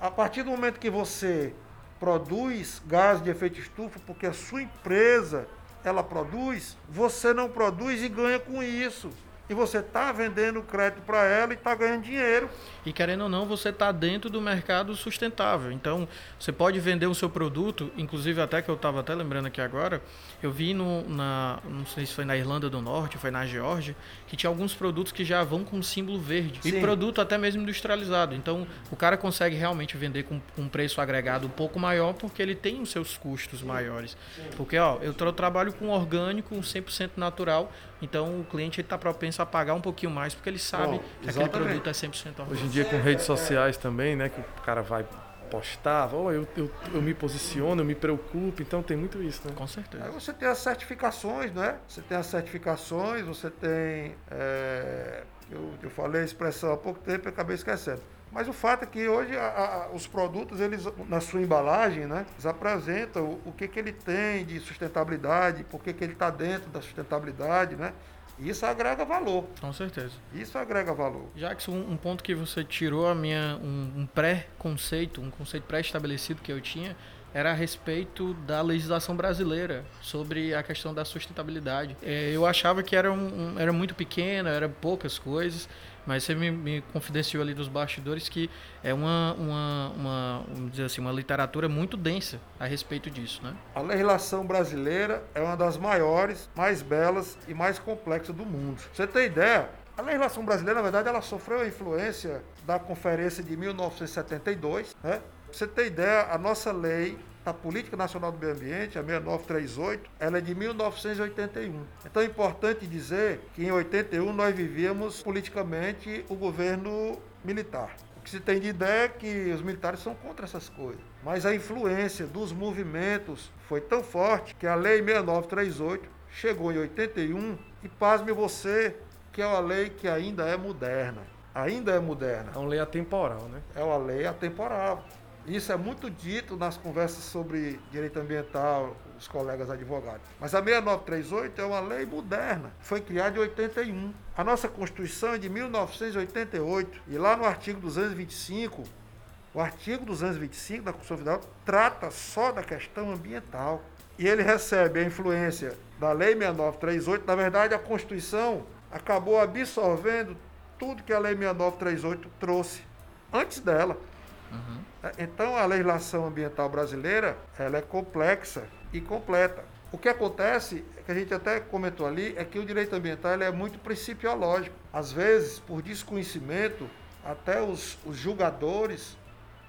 a partir do momento que você produz gás de efeito estufa, porque a sua empresa ela produz, você não produz e ganha com isso. E você está vendendo crédito para ela e está ganhando dinheiro. E querendo ou não, você está dentro do mercado sustentável. Então, você pode vender o seu produto, inclusive até que eu estava até lembrando aqui agora, eu vi no, na, não sei se foi na Irlanda do Norte, foi na Geórgia, que tinha alguns produtos que já vão com símbolo verde. Sim. E produto até mesmo industrializado. Então, o cara consegue realmente vender com, com um preço agregado um pouco maior porque ele tem os seus custos Sim. maiores. Sim. Porque, ó, eu tra trabalho com orgânico, 100% natural, então o cliente está propenso a pagar um pouquinho mais porque ele sabe Bom, que aquele produto é 100% orgânico. Hoje em dia com redes sociais também, né, que o cara vai postar, oh, eu, eu, eu me posiciono, eu me preocupo, então tem muito isso, né? Com certeza. Aí você tem as certificações, né? Você tem as certificações, você tem. É, eu, eu falei a expressão há pouco tempo e acabei esquecendo. Mas o fato é que hoje a, a, os produtos, eles, na sua embalagem, né, eles apresentam o, o que, que ele tem de sustentabilidade, por que, que ele está dentro da sustentabilidade, né? Isso agrega valor. Com certeza. Isso agrega valor. Jackson, um, um ponto que você tirou a minha um, um pré-conceito, um conceito pré-estabelecido que eu tinha, era a respeito da legislação brasileira sobre a questão da sustentabilidade. É, eu achava que era, um, era muito pequena, eram poucas coisas, mas você me, me, confidenciou ali dos bastidores que é uma, uma, uma, vamos dizer assim, uma literatura muito densa a respeito disso, né? A legislação brasileira é uma das maiores, mais belas e mais complexas do mundo. Você tem ideia? A legislação brasileira, na verdade, ela sofreu a influência da Conferência de 1972, né? Pra você ter ideia, a nossa lei a Política Nacional do Meio Ambiente, a 6938, ela é de 1981. Então é importante dizer que em 81 nós vivíamos politicamente o governo militar. O que se tem de ideia é que os militares são contra essas coisas. Mas a influência dos movimentos foi tão forte que a Lei 6938 chegou em 81 e pasme você que é uma lei que ainda é moderna. Ainda é moderna. É uma lei atemporal, né? É uma lei atemporal. Isso é muito dito nas conversas sobre direito ambiental, os colegas advogados. Mas a 6938 é uma lei moderna, foi criada em 81. A nossa Constituição é de 1988 e lá no artigo 225, o artigo 225 da Constituição Federal trata só da questão ambiental. E ele recebe a influência da Lei 6938. Na verdade, a Constituição acabou absorvendo tudo que a Lei 6938 trouxe antes dela. Uhum. Então a legislação ambiental brasileira ela é complexa e completa. O que acontece, que a gente até comentou ali, é que o direito ambiental é muito principiológico. Às vezes, por desconhecimento, até os, os julgadores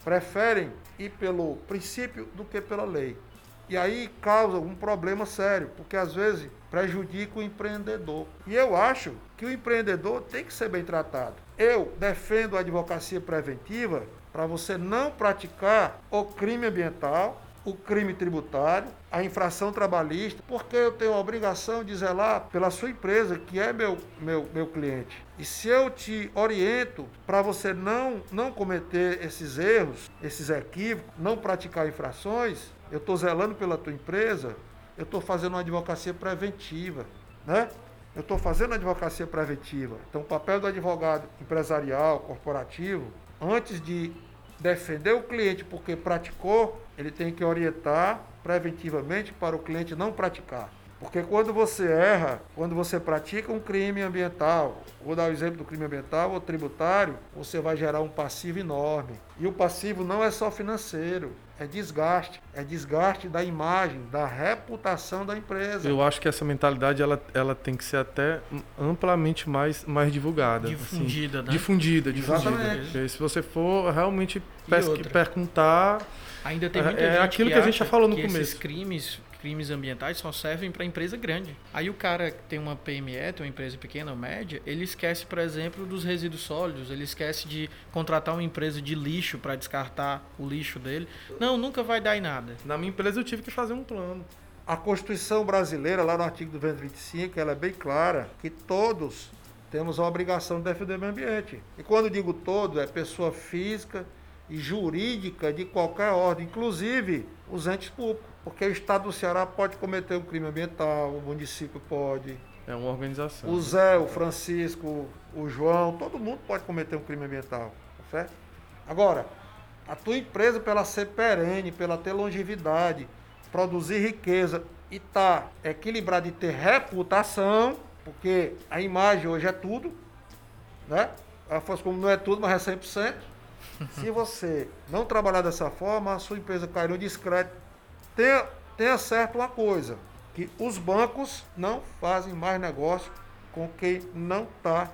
preferem ir pelo princípio do que pela lei. E aí causa um problema sério, porque às vezes prejudica o empreendedor. E eu acho que o empreendedor tem que ser bem tratado. Eu defendo a advocacia preventiva para você não praticar o crime ambiental, o crime tributário, a infração trabalhista, porque eu tenho a obrigação de zelar pela sua empresa, que é meu, meu, meu cliente. E se eu te oriento para você não, não cometer esses erros, esses equívocos, não praticar infrações, eu estou zelando pela tua empresa, eu estou fazendo uma advocacia preventiva, né? Eu estou fazendo advocacia preventiva. Então, o papel do advogado empresarial, corporativo, antes de defender o cliente porque praticou, ele tem que orientar preventivamente para o cliente não praticar. Porque quando você erra, quando você pratica um crime ambiental, vou dar o exemplo do crime ambiental ou tributário, você vai gerar um passivo enorme. E o passivo não é só financeiro, é desgaste, é desgaste da imagem, da reputação da empresa. Eu acho que essa mentalidade ela, ela tem que ser até amplamente mais, mais divulgada. Difundida, assim. né? Difundida, difundida. Exatamente. Porque se você for realmente perguntar... Ainda tem muita é, é aquilo que, que a gente já falou no começo. Esses crimes crimes ambientais só servem para empresa grande. Aí o cara que tem uma PME, tem uma empresa pequena ou média, ele esquece, por exemplo, dos resíduos sólidos, ele esquece de contratar uma empresa de lixo para descartar o lixo dele. Não, nunca vai dar em nada. Na minha empresa eu tive que fazer um plano. A Constituição brasileira, lá no artigo 225, ela é bem clara que todos temos a obrigação de defender o meio ambiente. E quando digo todo, é pessoa física e jurídica de qualquer ordem, inclusive os entes públicos. Porque o Estado do Ceará pode cometer um crime ambiental, o município pode. É uma organização. O Zé, o Francisco, o João, todo mundo pode cometer um crime ambiental. Tá certo? Agora, a tua empresa, pela ser perene, pela ter longevidade, produzir riqueza e estar tá equilibrada e ter reputação, porque a imagem hoje é tudo, né? A força como não é tudo, mas é 100%. Se você não trabalhar dessa forma, a sua empresa cai no descrédito. Tenha, tenha certo uma coisa, que os bancos não fazem mais negócio com quem não está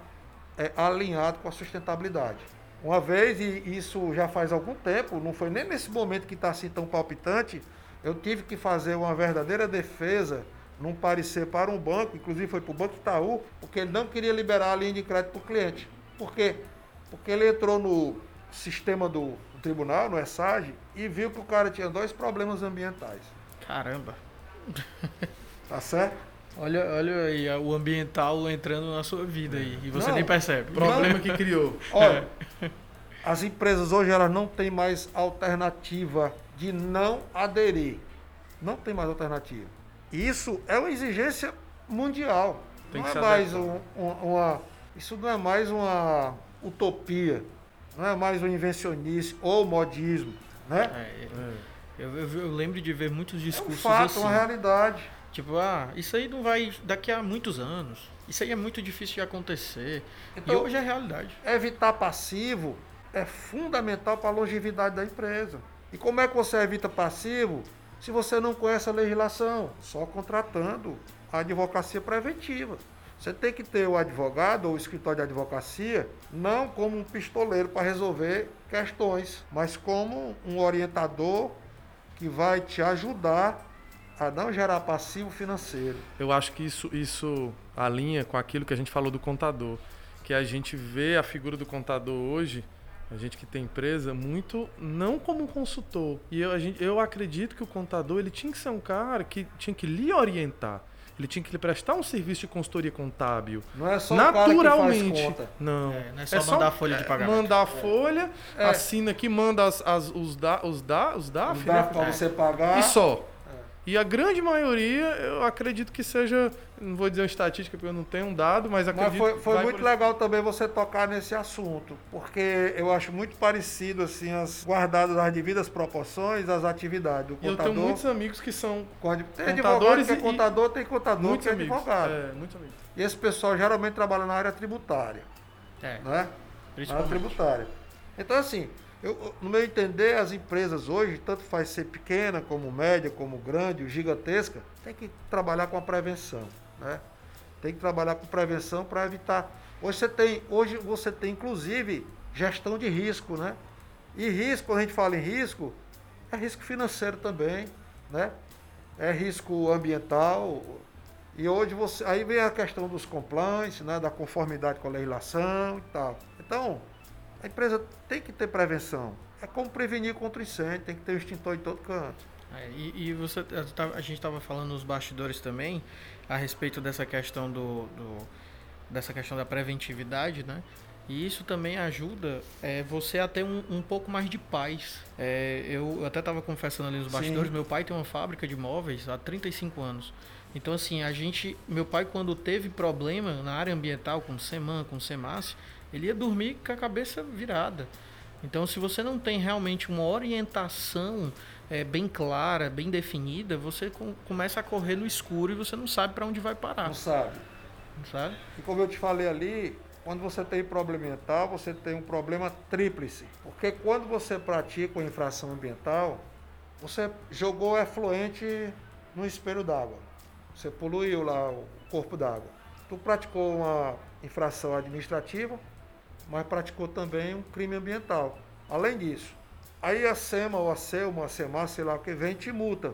é, alinhado com a sustentabilidade. Uma vez, e isso já faz algum tempo, não foi nem nesse momento que está assim tão palpitante, eu tive que fazer uma verdadeira defesa num parecer para um banco, inclusive foi para o Banco Itaú, porque ele não queria liberar a linha de crédito para o cliente. Por quê? Porque ele entrou no sistema do, tribunal, no ESAG, e viu que o cara tinha dois problemas ambientais. Caramba. Tá certo? Olha, olha aí o ambiental entrando na sua vida aí, e você Não, nem percebe. Problema que criou. Olha, as empresas hoje elas não têm mais alternativa de não aderir. Não tem mais alternativa. Isso é uma exigência mundial. Tem não que é mais um- um- uma. Isso não é mais uma utopia. Não é mais um invencionice ou modismo. Né? É, eu, eu- eu lembro de ver muitos É um discursos fato, assim. uma realidade. Tipo, ah, isso aí não vai daqui a muitos anos. Isso aí é muito difícil de acontecer. Então- e hoje é realidade. Evitar passivo é fundamental para a longevidade da empresa. E como é que você evita passivo se você não conhece a legislação? Só contratando a advocacia preventiva. Você tem que ter o advogado ou o escritório de advocacia não como um pistoleiro para resolver questões, mas como um orientador que vai te ajudar a não gerar passivo financeiro. Eu acho que isso, isso alinha com aquilo que a gente falou do contador. Que a gente vê a figura do contador hoje, a gente que tem empresa, muito não como um consultor. E eu, gente, eu acredito que o contador ele tinha que ser um cara que tinha que lhe orientar. Ele tinha que lhe prestar um serviço de consultoria contábil. Não é só o cara que faz Naturalmente. conta. Não. É, não é só mandar a folha de é, pagamento. Mandar a folha, É. assina aqui, manda as, as- os, da, os, da, os DAF, Não dá né? para você pagar. E só. E a grande maioria, eu acredito que seja, não vou dizer uma estatística porque eu não tenho um dado, mas Mas acredito foi, que foi vai muito por- legal também você tocar nesse assunto, porque eu acho muito parecido, assim, as guardadas as devidas proporções, as atividades do E eu contador. tenho muitos amigos que são Tem advogado contadores que é e- contador, tem contador muitos que é amigos. advogado. É, muitos amigos. E esse pessoal geralmente trabalha na área tributária, É, né? Na área tributária. Então, assim, eu, no meu entender, as empresas hoje, tanto faz ser pequena, como média, como grande, ou gigantesca, tem que trabalhar com a prevenção, né? Tem que trabalhar com prevenção para evitar. Hoje você tem, hoje você tem inclusive gestão de risco, né? E risco, quando a gente fala em risco, é risco financeiro também, né? É risco ambiental. E hoje você. Aí vem a questão dos compliance, né? Da conformidade com a legislação e tal. Então, a empresa tem que ter prevenção. É como prevenir contra o incêndio, tem que ter um extintor em todo canto. É, e, e você, eu tava- a gente estava falando nos bastidores também a respeito dessa questão do, do- dessa questão da preventividade, né? E isso também ajuda é, você a ter um, um pouco mais de paz. É, eu até estava confessando ali nos Sim. bastidores, meu pai tem uma fábrica de móveis há 35 anos. Então assim, a gente, meu pai quando teve problema na área ambiental com o SEMAN, com o SEMAS, ele ia dormir com a cabeça virada. Então, se você não tem realmente uma orientação é, bem clara, bem definida, você com- começa a correr no escuro e você não sabe para onde vai parar, Não sabe? sabe? E como eu te falei ali, quando você tem problema ambiental, você tem um problema tríplice. Porque quando você pratica uma infração ambiental, você jogou efluente no espelho d'água. Você poluiu lá o corpo d'água. Tu praticou uma infração administrativa, mas praticou também um crime ambiental. Além disso, aí a SEMA ou a SELMA, a SEMA, sei lá o que, vem e te multa.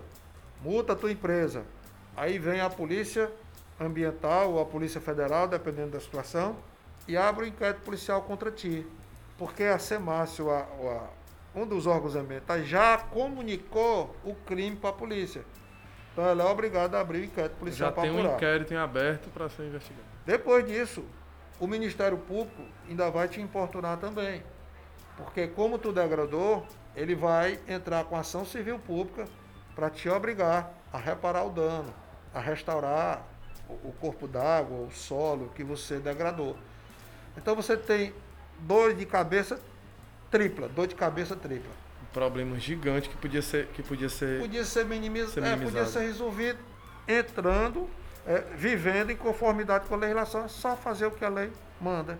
Multa a tua empresa. Aí vem a polícia ambiental ou a polícia federal, dependendo da situação, e abre o inquérito policial contra ti. Porque a SEMAS, ou a, ou a- um dos órgãos ambientais, já comunicou o crime para a polícia. Então ela é obrigada a abrir o inquérito policial Já para tem um apurar. inquérito em aberto para ser investigado. Depois disso, o Ministério Público ainda vai te importunar também. Porque como tu degradou, ele vai entrar com ação civil pública para te obrigar a reparar o dano, a restaurar o corpo d'água, o solo que você degradou. Então você tem dor de cabeça tripla, dor de cabeça tripla. Um problema gigante que podia ser, que podia ser Podia ser minimizado, Ser é, minimizado. podia ser resolvido entrando é, vivendo em conformidade com a legislação, é só fazer o que a lei manda.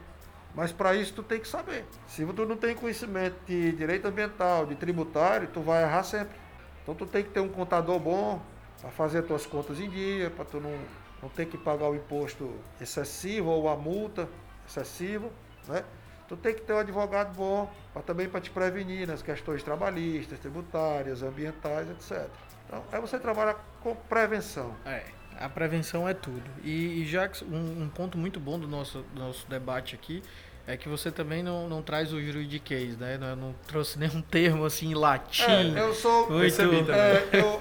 Mas para isso tu tem que saber. Se tu não tem conhecimento de direito ambiental, de tributário, tu vai errar sempre. Então tu tem que ter um contador bom para fazer tuas contas em dia, para tu não, não ter que pagar o imposto excessivo ou a multa excessiva, né? Tu tem que ter um advogado bom para também para te prevenir nas questões trabalhistas, tributárias, ambientais, etc. Então, aí você trabalha com prevenção. É, a prevenção é tudo. E, e já um, um, ponto muito bom do nosso, do nosso debate aqui é que você também não, não traz o juridiquês, né? Não, não trouxe nenhum termo assim em latim. É, eu sou. Muito, é, eu,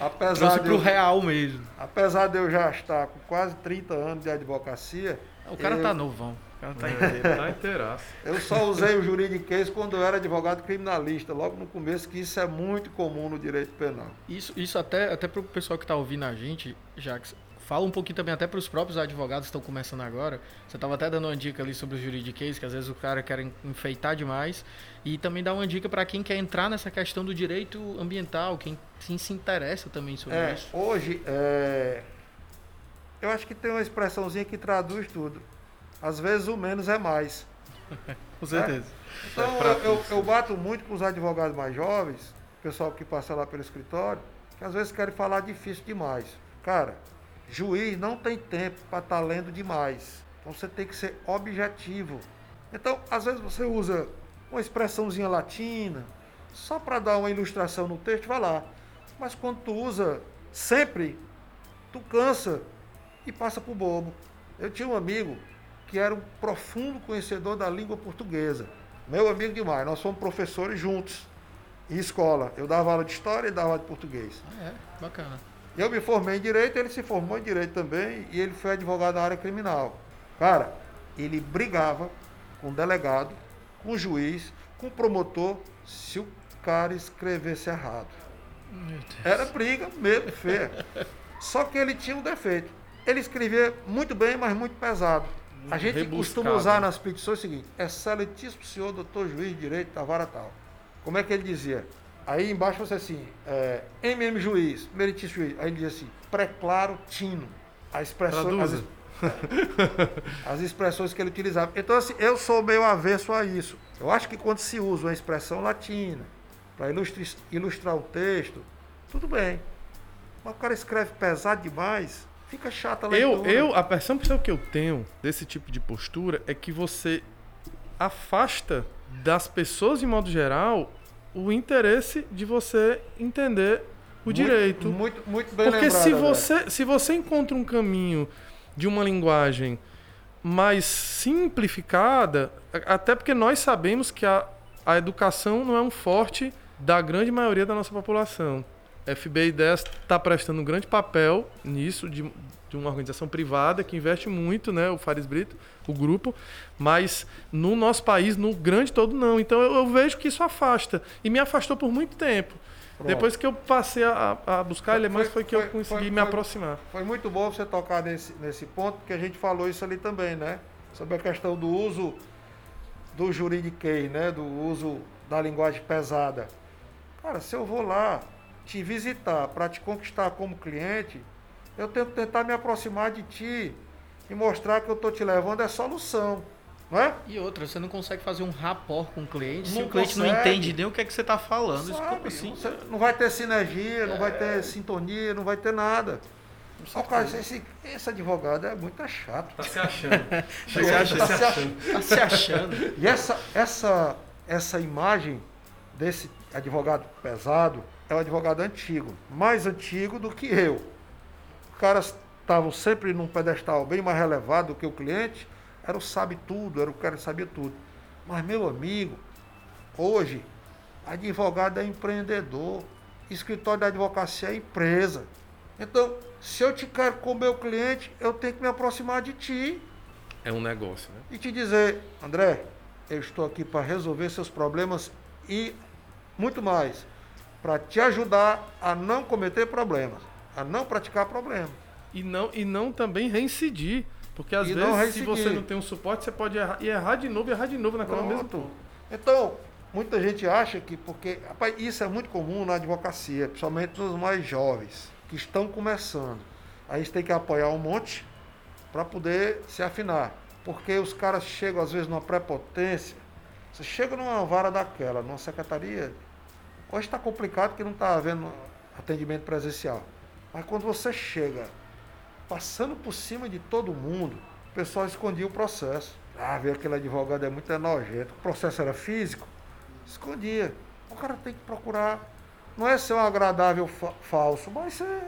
apesar trouxe para o real mesmo. Apesar de eu já estar com quase 30 anos de advocacia. O cara eu, tá novão. Cara tá inteiro. Tá inteiraço. Eu só usei o juridiquês quando eu era advogado criminalista, logo no começo, que isso é muito comum no direito penal. Isso, isso até, até para o pessoal que está ouvindo a gente, já que fala um pouquinho também até para os próprios advogados que estão começando agora. Você estava até dando uma dica ali sobre o juridiquês, que às vezes o cara quer enfeitar demais. E também dá uma dica para quem quer entrar nessa questão do direito ambiental, quem se interessa também sobre é, isso. Hoje, é... eu acho que tem uma expressãozinha que traduz tudo. Às vezes o menos é mais. com certeza. É? Então eu, eu, eu bato muito com os advogados mais jovens, pessoal que passa lá pelo escritório, que às vezes querem falar difícil demais. Cara, Juiz não tem tempo para estar tá lendo demais. Então você tem que ser objetivo. Então, às vezes você usa uma expressãozinha latina, só para dar uma ilustração no texto, vai lá. Mas quando tu usa sempre, tu cansa e passa por bobo. Eu tinha um amigo que era um profundo conhecedor da língua portuguesa. Meu amigo demais, nós fomos professores juntos em escola. Eu dava aula de história e dava aula de português. Ah, é? Bacana. Eu me formei em direito, ele se formou em direito também e ele foi advogado na área criminal. Cara, ele brigava com o delegado, com o juiz, com o promotor, se o cara escrevesse errado. Era briga mesmo, feia. Só que ele tinha um defeito. Ele escrevia muito bem, mas muito pesado. A gente Rebuscado. costuma usar nas petições o seguinte: excelentíssimo senhor doutor juiz de direito da vara tal. Como é que ele dizia? Aí embaixo você assim, é, MM juiz, meritíssimo juiz. Aí ele diz assim, pré-claro tino. A expressão, as, as, expressões que ele utilizava. Então, assim, eu sou meio avesso a isso. Eu acho que quando se usa uma expressão latina para ilustrar, ilustrar um texto, tudo bem. Mas o cara escreve pesado demais, fica chata a leitura. Eu, eu, a percepção que eu tenho desse tipo de postura é que você afasta das pessoas, de modo geral, o interesse de você entender o muito, direito. Muito, muito bem Porque lembrado, se você, se você encontra um caminho de uma linguagem mais simplificada, até porque nós sabemos que a, a educação não é um forte da grande maioria da nossa população. FB Ideias está prestando um grande papel nisso, de, de uma organização privada que investe muito, né, o Fares Brito, o grupo, mas no nosso país, no grande todo, não. Então eu, eu vejo que isso afasta. E me afastou por muito tempo. Pronto. Depois que eu passei a, a buscar ele mais, foi, foi que eu consegui foi, me aproximar. Foi muito bom você tocar nesse, nesse ponto, porque a gente falou isso ali também, né? Sobre a questão do uso do juridiquês, né? Do uso da linguagem pesada. Cara, se eu vou lá te visitar para te conquistar como cliente, eu tenho que tentar me aproximar de ti e mostrar que eu estou te levando é solução. Não é? E outra, você não consegue fazer um rapport com o cliente não se o cliente consegue. não entende nem o que é que você está falando. Sabe, Isso, assim? Você não vai ter sinergia, é... não vai ter sintonia, não vai ter nada. Só cara, esse, esse advogado é muito chato. Tá se achando. tá, se achando. Tá, se achando. tá se achando. E essa, essa, essa imagem desse advogado pesado é um advogado antigo, mais antigo do que eu. Os caras estavam sempre num pedestal bem mais relevado do que o cliente, era o sabe tudo, era o cara que sabia tudo. Mas, meu amigo, hoje, advogado é empreendedor, escritório de advocacia é empresa. Então, se eu te quero como meu cliente, eu tenho que me aproximar de ti. É um negócio, né? E te dizer, André, eu estou aqui para resolver seus problemas e muito mais, para te ajudar a não cometer problemas, a não praticar problemas. E não, e não também reincidir. Porque às e vezes, se você não tem um suporte, você pode errar, e errar de novo, e errar de novo naquela Pronto. mesma. Então, muita gente acha que, porque rapaz, isso é muito comum na advocacia, principalmente nos mais jovens, que estão começando. Aí você tem que apoiar um monte para poder se afinar. Porque os caras chegam às vezes numa prepotência. Você chega numa vara daquela, numa secretaria, hoje está complicado porque não está havendo atendimento presencial. Mas quando você chega passando por cima de todo mundo, o pessoal escondia o processo. Ah, ver aquele advogado é muito nojento. O processo era físico, escondia. O cara tem que procurar. Não é ser um agradável fa falso, mas ser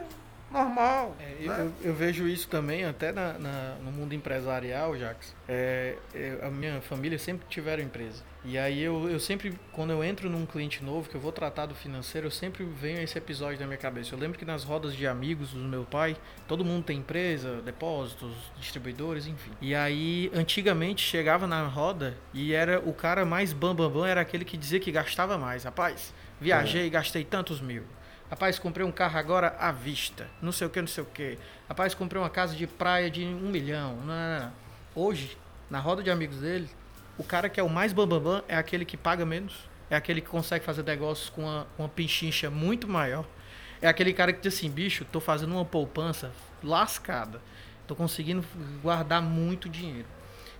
normal. É, né? eu, eu, vejo isso também até na, na, no mundo empresarial, Jax. É, é, a minha família sempre tiveram empresa. E aí eu, eu sempre, quando eu entro num cliente novo, que eu vou tratar do financeiro, eu sempre venho esse episódio na minha cabeça. Eu lembro que nas rodas de amigos do meu pai, todo mundo tem empresa, depósitos, distribuidores, enfim. E aí, antigamente, chegava na roda e era o cara mais bambambam, bam, bam, era aquele que dizia que gastava mais. Rapaz, viajei e é. gastei tantos mil. Rapaz, comprei um carro agora à vista. Não sei o que, não sei o que. Rapaz, comprei uma casa de praia de um milhão. Não, não, não. Hoje, na roda de amigos dele, o cara que é o mais bambambam bam, bam, é aquele que paga menos, é aquele que consegue fazer negócios com uma, uma pinchincha muito maior. É aquele cara que diz assim, bicho, tô fazendo uma poupança lascada. Tô conseguindo guardar muito dinheiro.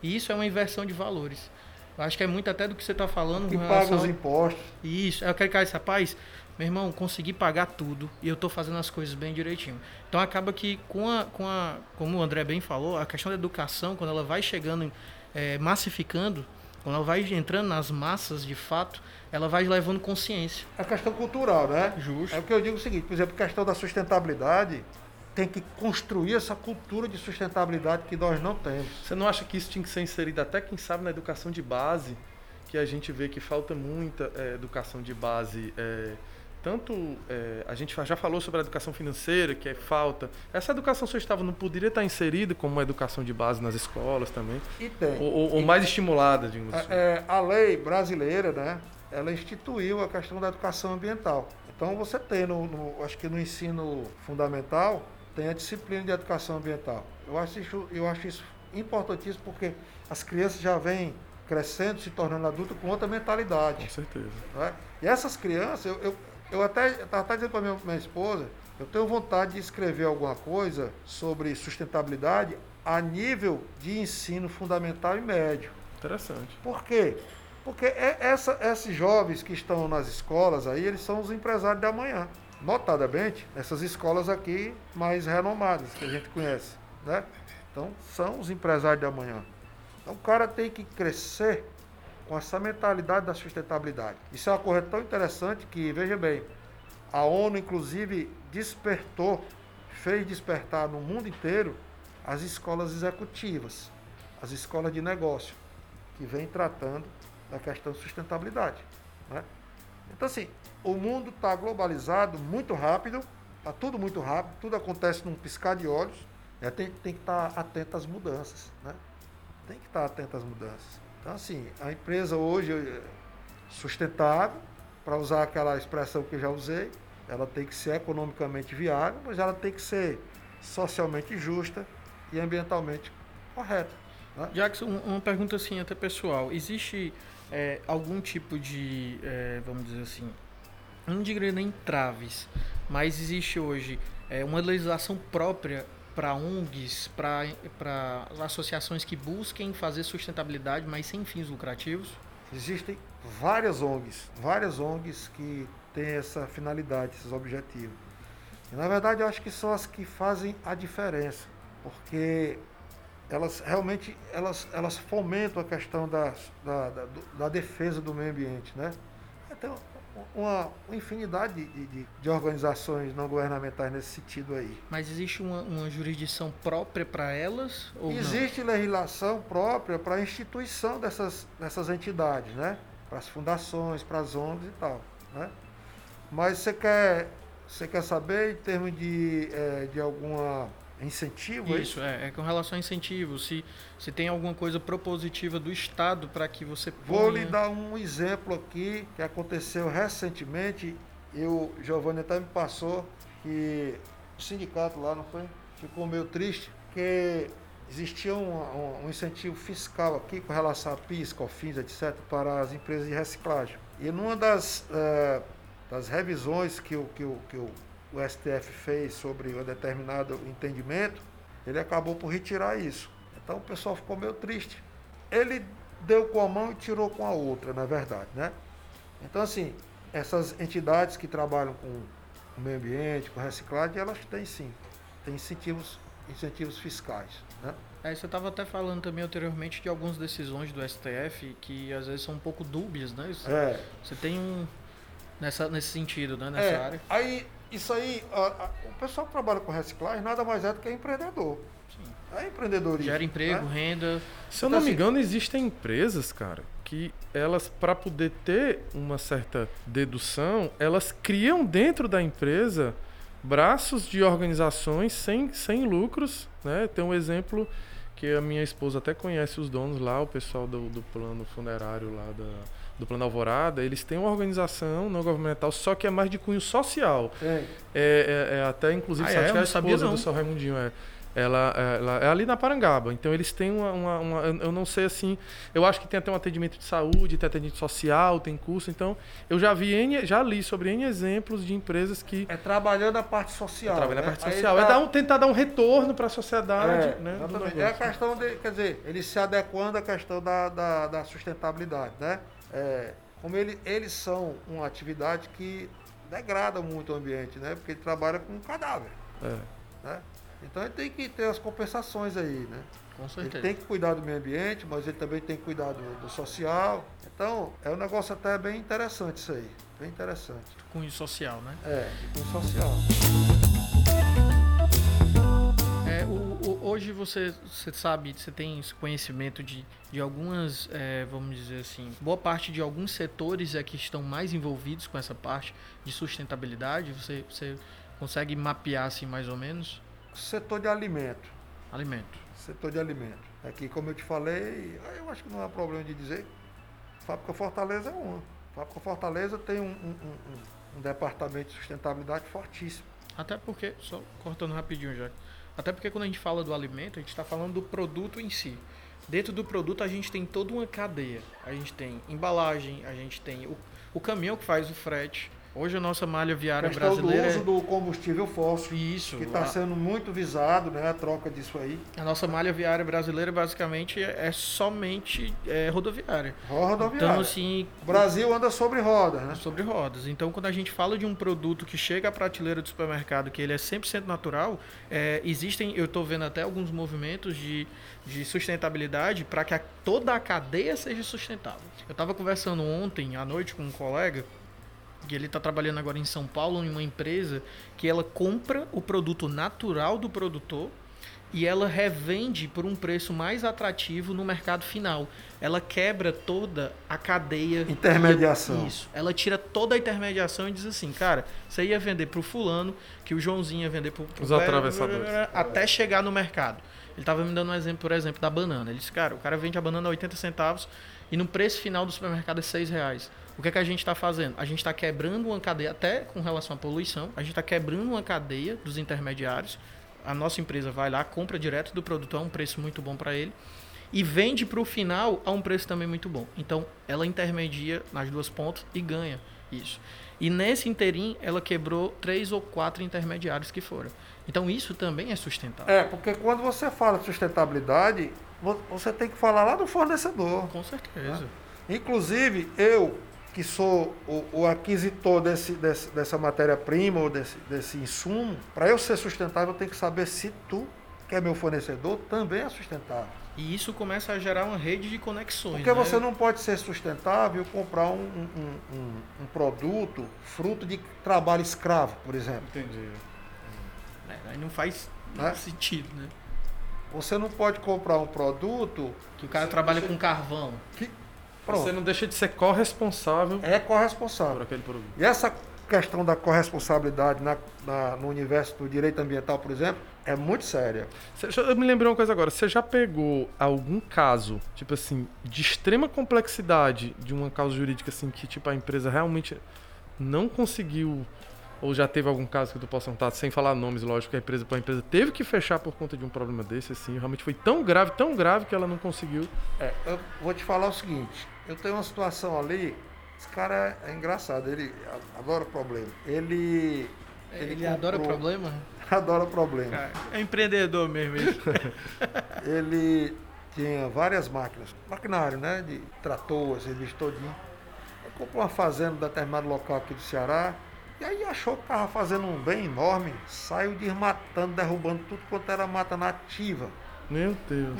E isso é uma inversão de valores. Eu acho que é muito até do que você está falando. Que paga os impostos. Isso. É aquele cara que rapaz, meu irmão, consegui pagar tudo e eu estou fazendo as coisas bem direitinho. Então acaba que com a, com a, como o André bem falou, a questão da educação, quando ela vai chegando é, massificando, quando ela vai entrando nas massas de fato, ela vai levando consciência. É questão cultural, né? Justo. É o que eu digo o seguinte, por exemplo, questão da sustentabilidade, tem que construir essa cultura de sustentabilidade que nós não temos. Você não acha que isso tinha que ser inserido até, quem sabe, na educação de base, que a gente vê que falta muita é, educação de base é, tanto é, a gente já falou sobre a educação financeira, que é falta. Essa educação sustentável não poderia estar inserida como uma educação de base nas escolas também? E tem. Ou, ou mais estimulada, digamos assim. É, a lei brasileira, né, ela instituiu a questão da educação ambiental. Então você tem, no, no, acho que no ensino fundamental, tem a disciplina de educação ambiental. Eu acho isso, eu acho isso importantíssimo porque as crianças já vêm crescendo, se tornando adultos com outra mentalidade. Com certeza. Né? E essas crianças, eu, eu eu até estava dizendo para minha, minha esposa, eu tenho vontade de escrever alguma coisa sobre sustentabilidade a nível de ensino fundamental e médio. Interessante. Por quê? Porque é essa, esses jovens que estão nas escolas aí, eles são os empresários da manhã. Notadamente, essas escolas aqui mais renomadas que a gente conhece, né? Então, são os empresários da manhã. Então, o cara tem que crescer com essa mentalidade da sustentabilidade. Isso é uma coisa tão interessante que, veja bem, a ONU inclusive despertou, fez despertar no mundo inteiro as escolas executivas, as escolas de negócio, que vêm tratando da questão de sustentabilidade. Né? Então, assim, o mundo está globalizado muito rápido, está tudo muito rápido, tudo acontece num piscar de olhos, né? tem, tem que estar tá atento às mudanças. Né? Tem que estar tá atento às mudanças. Então, assim, a empresa hoje é sustentável, para usar aquela expressão que eu já usei, ela tem que ser economicamente viável, mas ela tem que ser socialmente justa e ambientalmente correta. Né? Jackson, uma pergunta assim até pessoal. Existe é, algum tipo de, é, vamos dizer assim, não diria nem traves, mas existe hoje é, uma legislação própria para ONGs, para associações que busquem fazer sustentabilidade, mas sem fins lucrativos? Existem várias ONGs, várias ONGs que têm essa finalidade, esses objetivos. E, na verdade, eu acho que são as que fazem a diferença, porque elas realmente elas, elas fomentam a questão da, da, da, da defesa do meio ambiente, né? Então, uma, uma infinidade de, de, de, organizações não governamentais nesse sentido aí. Mas existe uma, uma jurisdição própria para elas? existe não? legislação própria para a instituição dessas, dessas entidades, né? Para as fundações, para as ONGs e tal. Né? Mas você quer, você quer saber em termos de, é, de alguma Incentivo? É isso, é, é com relação a incentivo. Se, se tem alguma coisa propositiva do Estado para que você ponha... Vou lhe dar um exemplo aqui que aconteceu recentemente. Eu, Giovanni até me passou que o sindicato lá, não foi? Ficou meio triste, que existia um, um, um incentivo fiscal aqui com relação a PIS, COFINS, etc., para as empresas de reciclagem. E numa das, uh, das revisões que eu, que eu, que eu o STF fez sobre um determinado entendimento, ele acabou por retirar isso. Então o pessoal ficou meio triste. Ele deu com a mão e tirou com a outra, na verdade, né? Então assim, essas entidades que trabalham com o meio ambiente, com reciclagem, elas têm sim, têm incentivos, incentivos fiscais, né? É, você estava até falando também anteriormente de algumas decisões do STF que às vezes são um pouco dúbias, né? Você, É. você tem um nessa nesse sentido, né? Nessa É, área. Aí, isso aí, a- a- o pessoal que trabalha com reciclagem nada mais é do que empreendedor. Sim. É empreendedorismo. Gera emprego, né? renda. Se eu Então, não me assim- engano, existem empresas, cara, que elas, para poder ter uma certa dedução, elas criam dentro da empresa braços de organizações sem, sem lucros, né? Tem um exemplo que a minha esposa até conhece os donos lá, o pessoal do, do plano funerário lá da, do plano Alvorada, eles têm uma organização não governamental, só que é mais de cunho social. É, é- é até, inclusive, Ah, é? a esposa não. do seu Raimundinho é. Ela, ela é ali na Parangaba. Então eles têm uma, uma- uma- Eu não sei assim. Eu acho que tem até um atendimento de saúde, tem atendimento social, tem curso. Então, eu já vi N, já li sobre N exemplos de empresas que É trabalhando a parte social. trabalham na né? parte Aí social. tá- É dar um, tentar dar um retorno para a sociedade. É, né. É a questão de, quer dizer, ele se adequando à questão da, da, da sustentabilidade, né? É, como ele, eles são uma atividade que degrada muito o ambiente, né? Porque ele trabalha com cadáver, É. né? Então ele tem que ter as compensações aí, né? Com Ele certeza. tem que cuidar do meio ambiente, mas ele também tem que cuidar do, do social. Então, é um negócio até bem interessante isso aí. Bem interessante. Cunho social, né? É, de cunho social. É, hoje você, você sabe, você tem esse conhecimento de, de algumas, é, vamos dizer assim, boa parte de alguns setores é que estão mais envolvidos com essa parte de sustentabilidade. Você, você consegue mapear assim mais ou menos? Setor de alimento. Alimento. Setor de alimento. Aqui, como eu te falei, eu acho que não há problema de dizer. Fábrica Fortaleza é uma. Fábrica Fortaleza tem um- um- um- um departamento de sustentabilidade fortíssimo. Até porque, só cortando rapidinho já. Até porque quando a gente fala do alimento, a gente está falando do produto em si. Dentro do produto a gente tem toda uma cadeia. A gente tem embalagem, a gente tem o, o caminhão que faz o frete. Hoje a nossa malha viária questão do brasileira uso do combustível fóssil, é isso. que está a- sendo muito visado, né? A troca disso aí. A nossa malha viária brasileira basicamente é é somente é, rodoviária. Rodoviária. Então, assim, O Brasil anda sobre rodas, né? sobre rodas. Então, quando a gente fala de um produto que chega à prateleira do supermercado, que ele é 100% natural, é, existem, eu estou vendo até alguns movimentos de, de sustentabilidade para que a- toda a cadeia seja sustentável. Eu estava conversando ontem à noite com um colega que ele está trabalhando agora em São Paulo em uma empresa que ela compra o produto natural do produtor e ela revende por um preço mais atrativo no mercado final. Ela quebra toda a cadeia. Intermediação. Isso. Ela tira toda a intermediação e diz assim, cara, você ia vender pro fulano, que o Joãozinho ia vender pro, pro Os atravessadores. até chegar no mercado. Ele estava me dando um exemplo, por exemplo, da banana. Ele disse, cara, o cara vende a banana a 80 centavos e no preço final do supermercado é 6 reais. O que, é que a gente está fazendo? A gente está quebrando uma cadeia, até com relação à poluição, a gente está quebrando uma cadeia dos intermediários. A nossa empresa vai lá, compra direto do produtor a um preço muito bom para ele e vende para o final a um preço também muito bom. Então, ela intermedia nas duas pontas e ganha isso. E nesse interim, ela quebrou três ou quatro intermediários que foram. Então, isso também é sustentável. É, porque quando você fala de sustentabilidade, vo- você tem que falar lá do fornecedor. Com certeza. Inclusive, eu, que sou o, o aquisitor desse, desse- dessa matéria-prima ou desse, desse insumo, para eu ser sustentável, eu tenho que saber se tu, que é meu fornecedor, também é sustentável. E isso começa a gerar uma rede de conexões. Porque né? você não pode ser sustentável comprar um, um- um- um- um produto fruto de trabalho escravo, por exemplo. Entendi. É, aí não faz Né? sentido, né? Você não pode comprar um produto Que o cara trabalha com carvão. que. Pronto. Você não deixa de ser corresponsável É por corresponsável. aquele produto. E essa questão da corresponsabilidade na- na- no universo do direito ambiental, por exemplo, é muito séria. Eu me lembrei uma coisa agora. Você já pegou algum caso, tipo assim, de extrema complexidade de uma causa jurídica, assim, que tipo a empresa realmente não conseguiu, ou já teve algum caso que tu possa contar, sem falar nomes, lógico, que a empresa, a empresa teve que fechar por conta de um problema desse, assim, realmente foi tão grave, tão grave que ela não conseguiu. É, eu vou te falar o seguinte: eu tenho uma situação ali, esse cara é, engraçado, ele adora problema. Ele Ele, ele adora problema? Adora problema. Cara, é empreendedor mesmo. ele tinha várias máquinas, maquinário, né? De trator, serviço todinho. Ele comprou uma fazenda em determinado local aqui do Ceará. E aí achou que estava fazendo um bem enorme, saiu desmatando, derrubando tudo quanto era mata nativa. Meu Deus.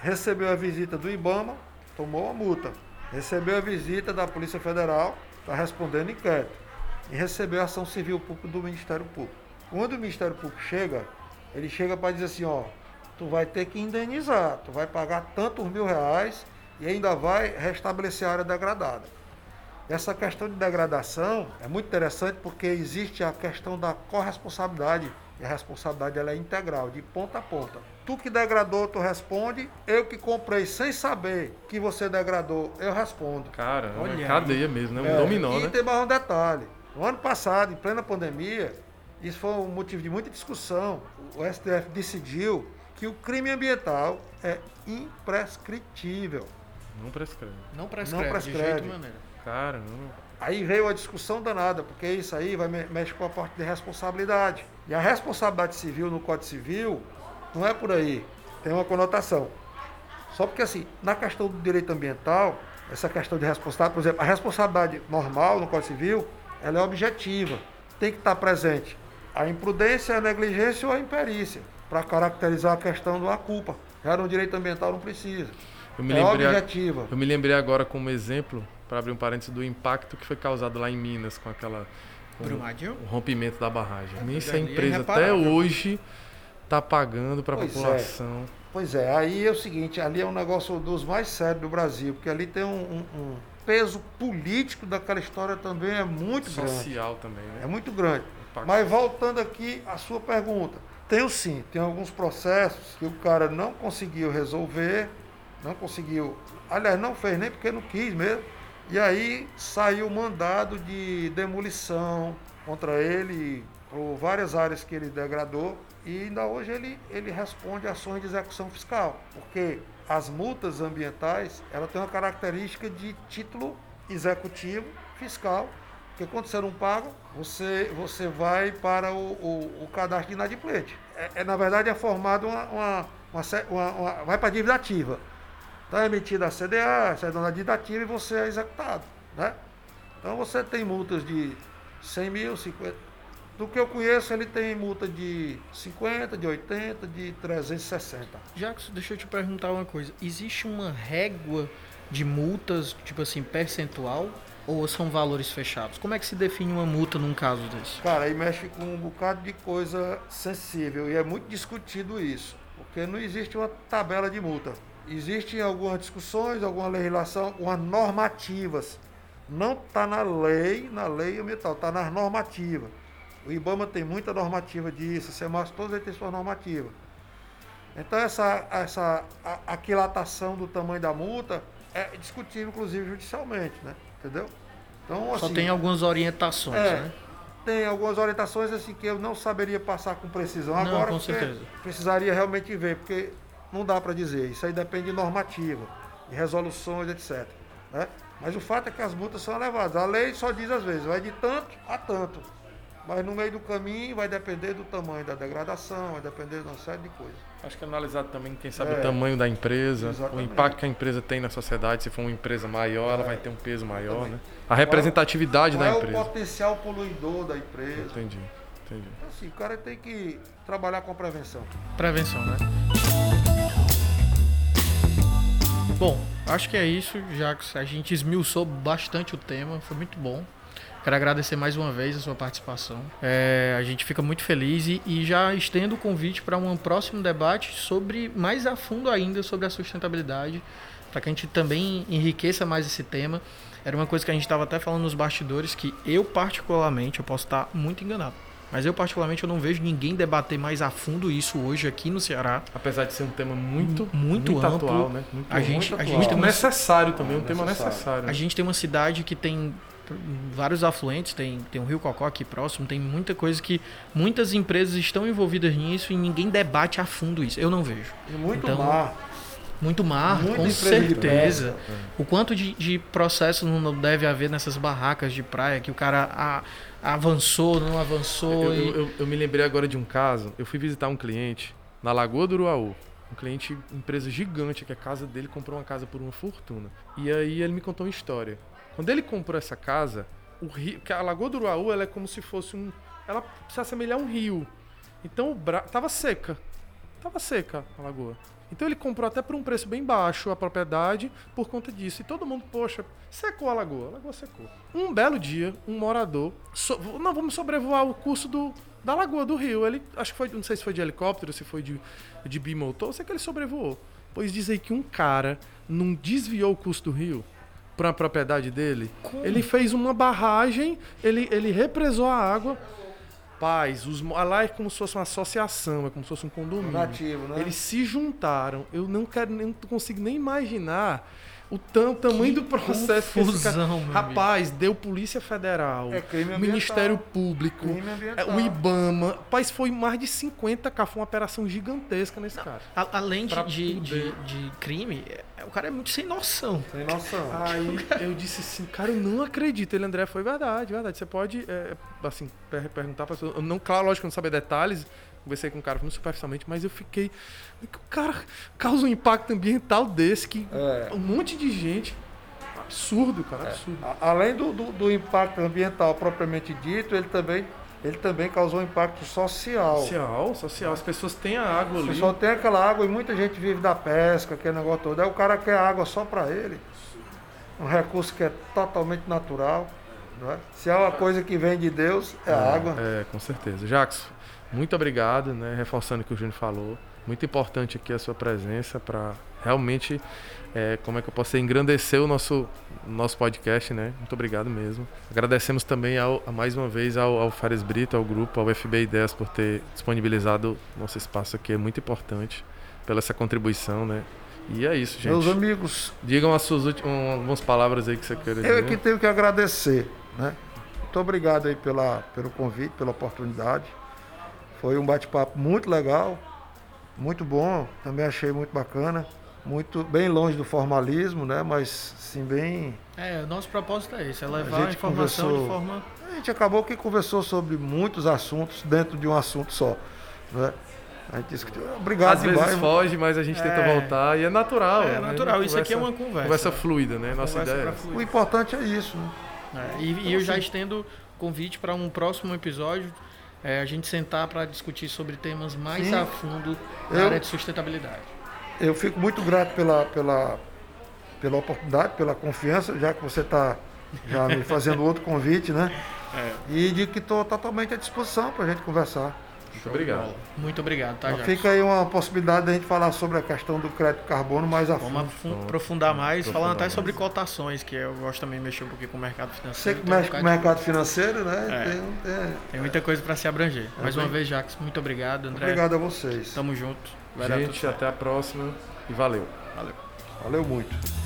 Recebeu a visita do Ibama, tomou a multa. Recebeu a visita da Polícia Federal, está respondendo inquérito. E recebeu a ação civil pública do Ministério Público. Quando o Ministério Público chega, ele chega para dizer assim, ó, tu vai ter que indenizar, tu vai pagar tantos mil reais e ainda vai restabelecer a área degradada. Essa questão de degradação é muito interessante porque existe a questão da corresponsabilidade e a responsabilidade ela é integral, de ponta a ponta. Tu que degradou, tu responde. Eu que comprei sem saber que você degradou, eu respondo. Cara, Olha é cadeia mesmo, né? Um é, dominó, e né? tem mais um detalhe. No ano passado, em plena pandemia, isso foi um motivo de muita discussão. O STF decidiu que o crime ambiental é imprescritível. Não prescreve. Não prescreve, Não prescreve. de jeito maneira. Caramba. Aí veio a discussão danada, porque isso aí vai mexer com a parte de responsabilidade. E a responsabilidade civil no Código Civil não é por aí. Tem uma conotação. Só porque assim, na questão do direito ambiental, essa questão de responsabilidade, por exemplo, a responsabilidade normal no Código Civil, ela é objetiva. Tem que estar presente a imprudência, a negligência ou a imperícia, para caracterizar a questão da culpa. Já no direito ambiental não precisa. Eu me é lembrei, objetiva. Eu me lembrei agora como exemplo para abrir um parênteses, do impacto que foi causado lá em Minas com aquela. Com o rompimento da barragem. Essa empresa até hoje está pagando para a é. população. É. Pois é, aí é o seguinte, ali é um negócio dos mais sérios do Brasil, porque ali tem um, um, um peso político daquela história também é muito Social grande. Social também, né? É muito grande. Mas voltando aqui à sua pergunta, tenho sim, tem alguns processos que o cara não conseguiu resolver, não conseguiu, aliás, não fez nem porque não quis mesmo, e aí saiu mandado de demolição contra ele por várias áreas que ele degradou e ainda hoje ele, ele responde ações de execução fiscal, porque as multas ambientais ela tem uma característica de título executivo fiscal, porque quando você não paga, você, você vai para o, o, o cadastro de inadimplente. É, é, na verdade, é formado uma, uma, uma, uma vai para a dívida ativa. Está emitida a CDA, a certidão da ativa e você é executado. Né? Então você tem multas de 100 mil, 50. Do que eu conheço, ele tem multa de 50, de 80, de 360. Jackson, deixa eu te perguntar uma coisa. Existe uma régua de multas, tipo assim, percentual? Ou são valores fechados? Como é que se define uma multa num caso desse? Cara, aí mexe com um bocado de coisa sensível e é muito discutido isso. Porque não existe uma tabela de multa. Existem algumas discussões, alguma legislação, algumas normativas. Não está na lei, na lei ambiental, está nas normativas. O IBAMA tem muita normativa disso, a CEMAS todos têm sua normativa. Então essa, essa aquilatação do tamanho da multa é discutível, inclusive, judicialmente, né? Entendeu? Então, assim, Só tem algumas orientações, é, né? Tem algumas orientações assim que eu não saberia passar com precisão não, agora. Com certeza. Precisaria realmente ver, porque não dá para dizer. Isso aí depende de normativa, de resoluções, etc. Né? Mas o fato é que as multas são elevadas. A lei só diz às vezes, vai de tanto a tanto. Mas no meio do caminho vai depender do tamanho da degradação, vai depender de uma série de coisas. Acho que é analisar também, quem sabe, é, o tamanho da empresa, exatamente. o impacto que a empresa tem na sociedade. Se for uma empresa maior, é, ela vai ter um peso maior, exatamente. né? A representatividade qual da empresa. Qual é o potencial poluidor da empresa? Entendi, entendi. Então, assim, o cara tem que trabalhar com a prevenção. Prevenção, né? Bom, acho que é isso, já que a gente esmiuçou bastante o tema, foi muito bom. Quero agradecer mais uma vez a sua participação. É, a gente fica muito feliz e, e já estendo o convite para um próximo debate sobre mais a fundo ainda sobre a sustentabilidade, para que a gente também enriqueça mais esse tema. Era uma coisa que a gente estava até falando nos bastidores que eu particularmente, eu posso estar muito enganado, mas eu, particularmente, eu não vejo ninguém debater mais a fundo isso hoje aqui no Ceará. Apesar de ser um tema muito, muito, muito amplo, atual, né? Muito, a gente, muito a gente tem necessário também, um necessário. tema necessário. A gente tem uma cidade que tem vários afluentes, tem, tem o Rio Cocó aqui próximo, tem muita coisa que muitas empresas estão envolvidas nisso e ninguém debate a fundo isso. Eu não vejo. E muito então, mar. Muito mar, Muita com certeza. pesca. O quanto de, de processo não deve haver nessas barracas de praia que o cara a- avançou, não avançou. Eu, e... eu- eu- eu me lembrei agora de um caso. Eu fui visitar um cliente na Lagoa do Uruaú. Um cliente, empresa gigante, que a casa dele comprou uma casa por uma fortuna. E aí ele me contou uma história. Quando ele comprou essa casa, o rio, que a Lagoa do Uruaú ela é como se fosse um. Ela se assemelhar a um rio. Então o bra... tava seca. Tava seca a lagoa. Então ele comprou até por um preço bem baixo a propriedade por conta disso. E todo mundo, poxa, secou a lagoa. A lagoa secou. Um belo dia, um morador. so- Não, vamos sobrevoar o curso do, da lagoa do rio. Ele, acho que foi, não sei se foi de helicóptero, se foi de, de bimotor, sei que ele sobrevoou. Pois diz aí que um cara não desviou o curso do rio para a propriedade dele. Como? Ele fez uma barragem, ele, ele represou a água. Paz, os, lá é como se fosse uma associação, é como se fosse um condomínio. Nativo, né? Eles se juntaram. Eu não quero, nem não consigo nem imaginar o tam- tamanho do processo que confusão, cara- meu amigo. Rapaz, deu Polícia Federal, É. Ministério Público, é, o IBAMA. Rapaz, foi mais de 50 k foi uma operação gigantesca nesse cara. A- além de, de, de, de crime, é- o cara é muito sem noção. Sem noção. Aí eu disse assim, cara, eu não acredito. Ele, André, foi verdade, verdade. Você pode, é, assim, per- perguntar pra pessoa. Eu Não, claro, lógico que eu não sabia detalhes. Conversei com o cara superficialmente, mas eu fiquei. O cara causa um impacto ambiental desse que É. um monte de gente. Absurdo, cara, absurdo. A- Além do, do- do impacto ambiental propriamente dito, ele também, ele também causou um impacto social. Social, social. As pessoas têm a água ali. pessoal tem aquela água e muita gente vive da pesca, aquele negócio todo. Aí o cara quer água só para ele. Um recurso que é totalmente natural. não é? Se é uma coisa que vem de Deus, é a água. É, com certeza. Jacques, muito obrigado, né? Reforçando o que o Júnior falou. Muito importante aqui a sua presença para realmente, é, como é que eu posso dizer, engrandecer o nosso, nosso podcast, né? Muito obrigado mesmo. Agradecemos também ao, mais uma vez ao, ao Fares Brito, ao grupo, ao FB Ideias por ter disponibilizado nosso espaço aqui. É muito importante pela essa contribuição, né? E é isso, gente. Meus amigos, Digam as suas últimas algumas palavras aí que você queira dizer. eu é que tenho que agradecer. Né? Muito obrigado aí pela, pelo convite, pela oportunidade. Foi um bate-papo muito legal, muito bom, também achei muito bacana. Muito bem longe do formalismo, né? Mas sim bem É, o nosso propósito é esse, é levar a, gente informação conversou- de forma. A gente acabou que conversou sobre muitos assuntos dentro de um assunto só. Né? A gente discutiu. Obrigado Às vezes demais. foge, mas a gente tenta É. voltar e é natural. É né? natural, isso aqui é Conversa- uma conversa. Conversa fluida, né? Nossa Conversa ideia. é. O importante é isso. Né? É, e, e eu já estendo convite para um próximo episódio, é, a gente sentar para discutir sobre temas mais Sim. a fundo na área de sustentabilidade. Eu fico muito grato pela, pela, pela oportunidade, pela confiança, já que você está já me fazendo outro convite, né? E de que estou totalmente à disposição para a gente conversar. Muito obrigado. Muito obrigado, tá? Fica aí uma possibilidade da gente falar sobre a questão do crédito carbono mais a Vamos fundo. Pronto. aprofundar mais, Aprofundar falando até mais. sobre cotações, que eu gosto também de mexer um pouquinho com o mercado Você financeiro. que tem um mexe com o mercado financeiro, né? É. Tem- tem- Tem muita coisa para se abranger. Mais uma vez, Jacques, muito obrigado, André. Obrigado a vocês. Tamo junto. Vai Gente, até a próxima e valeu. Valeu. Valeu muito.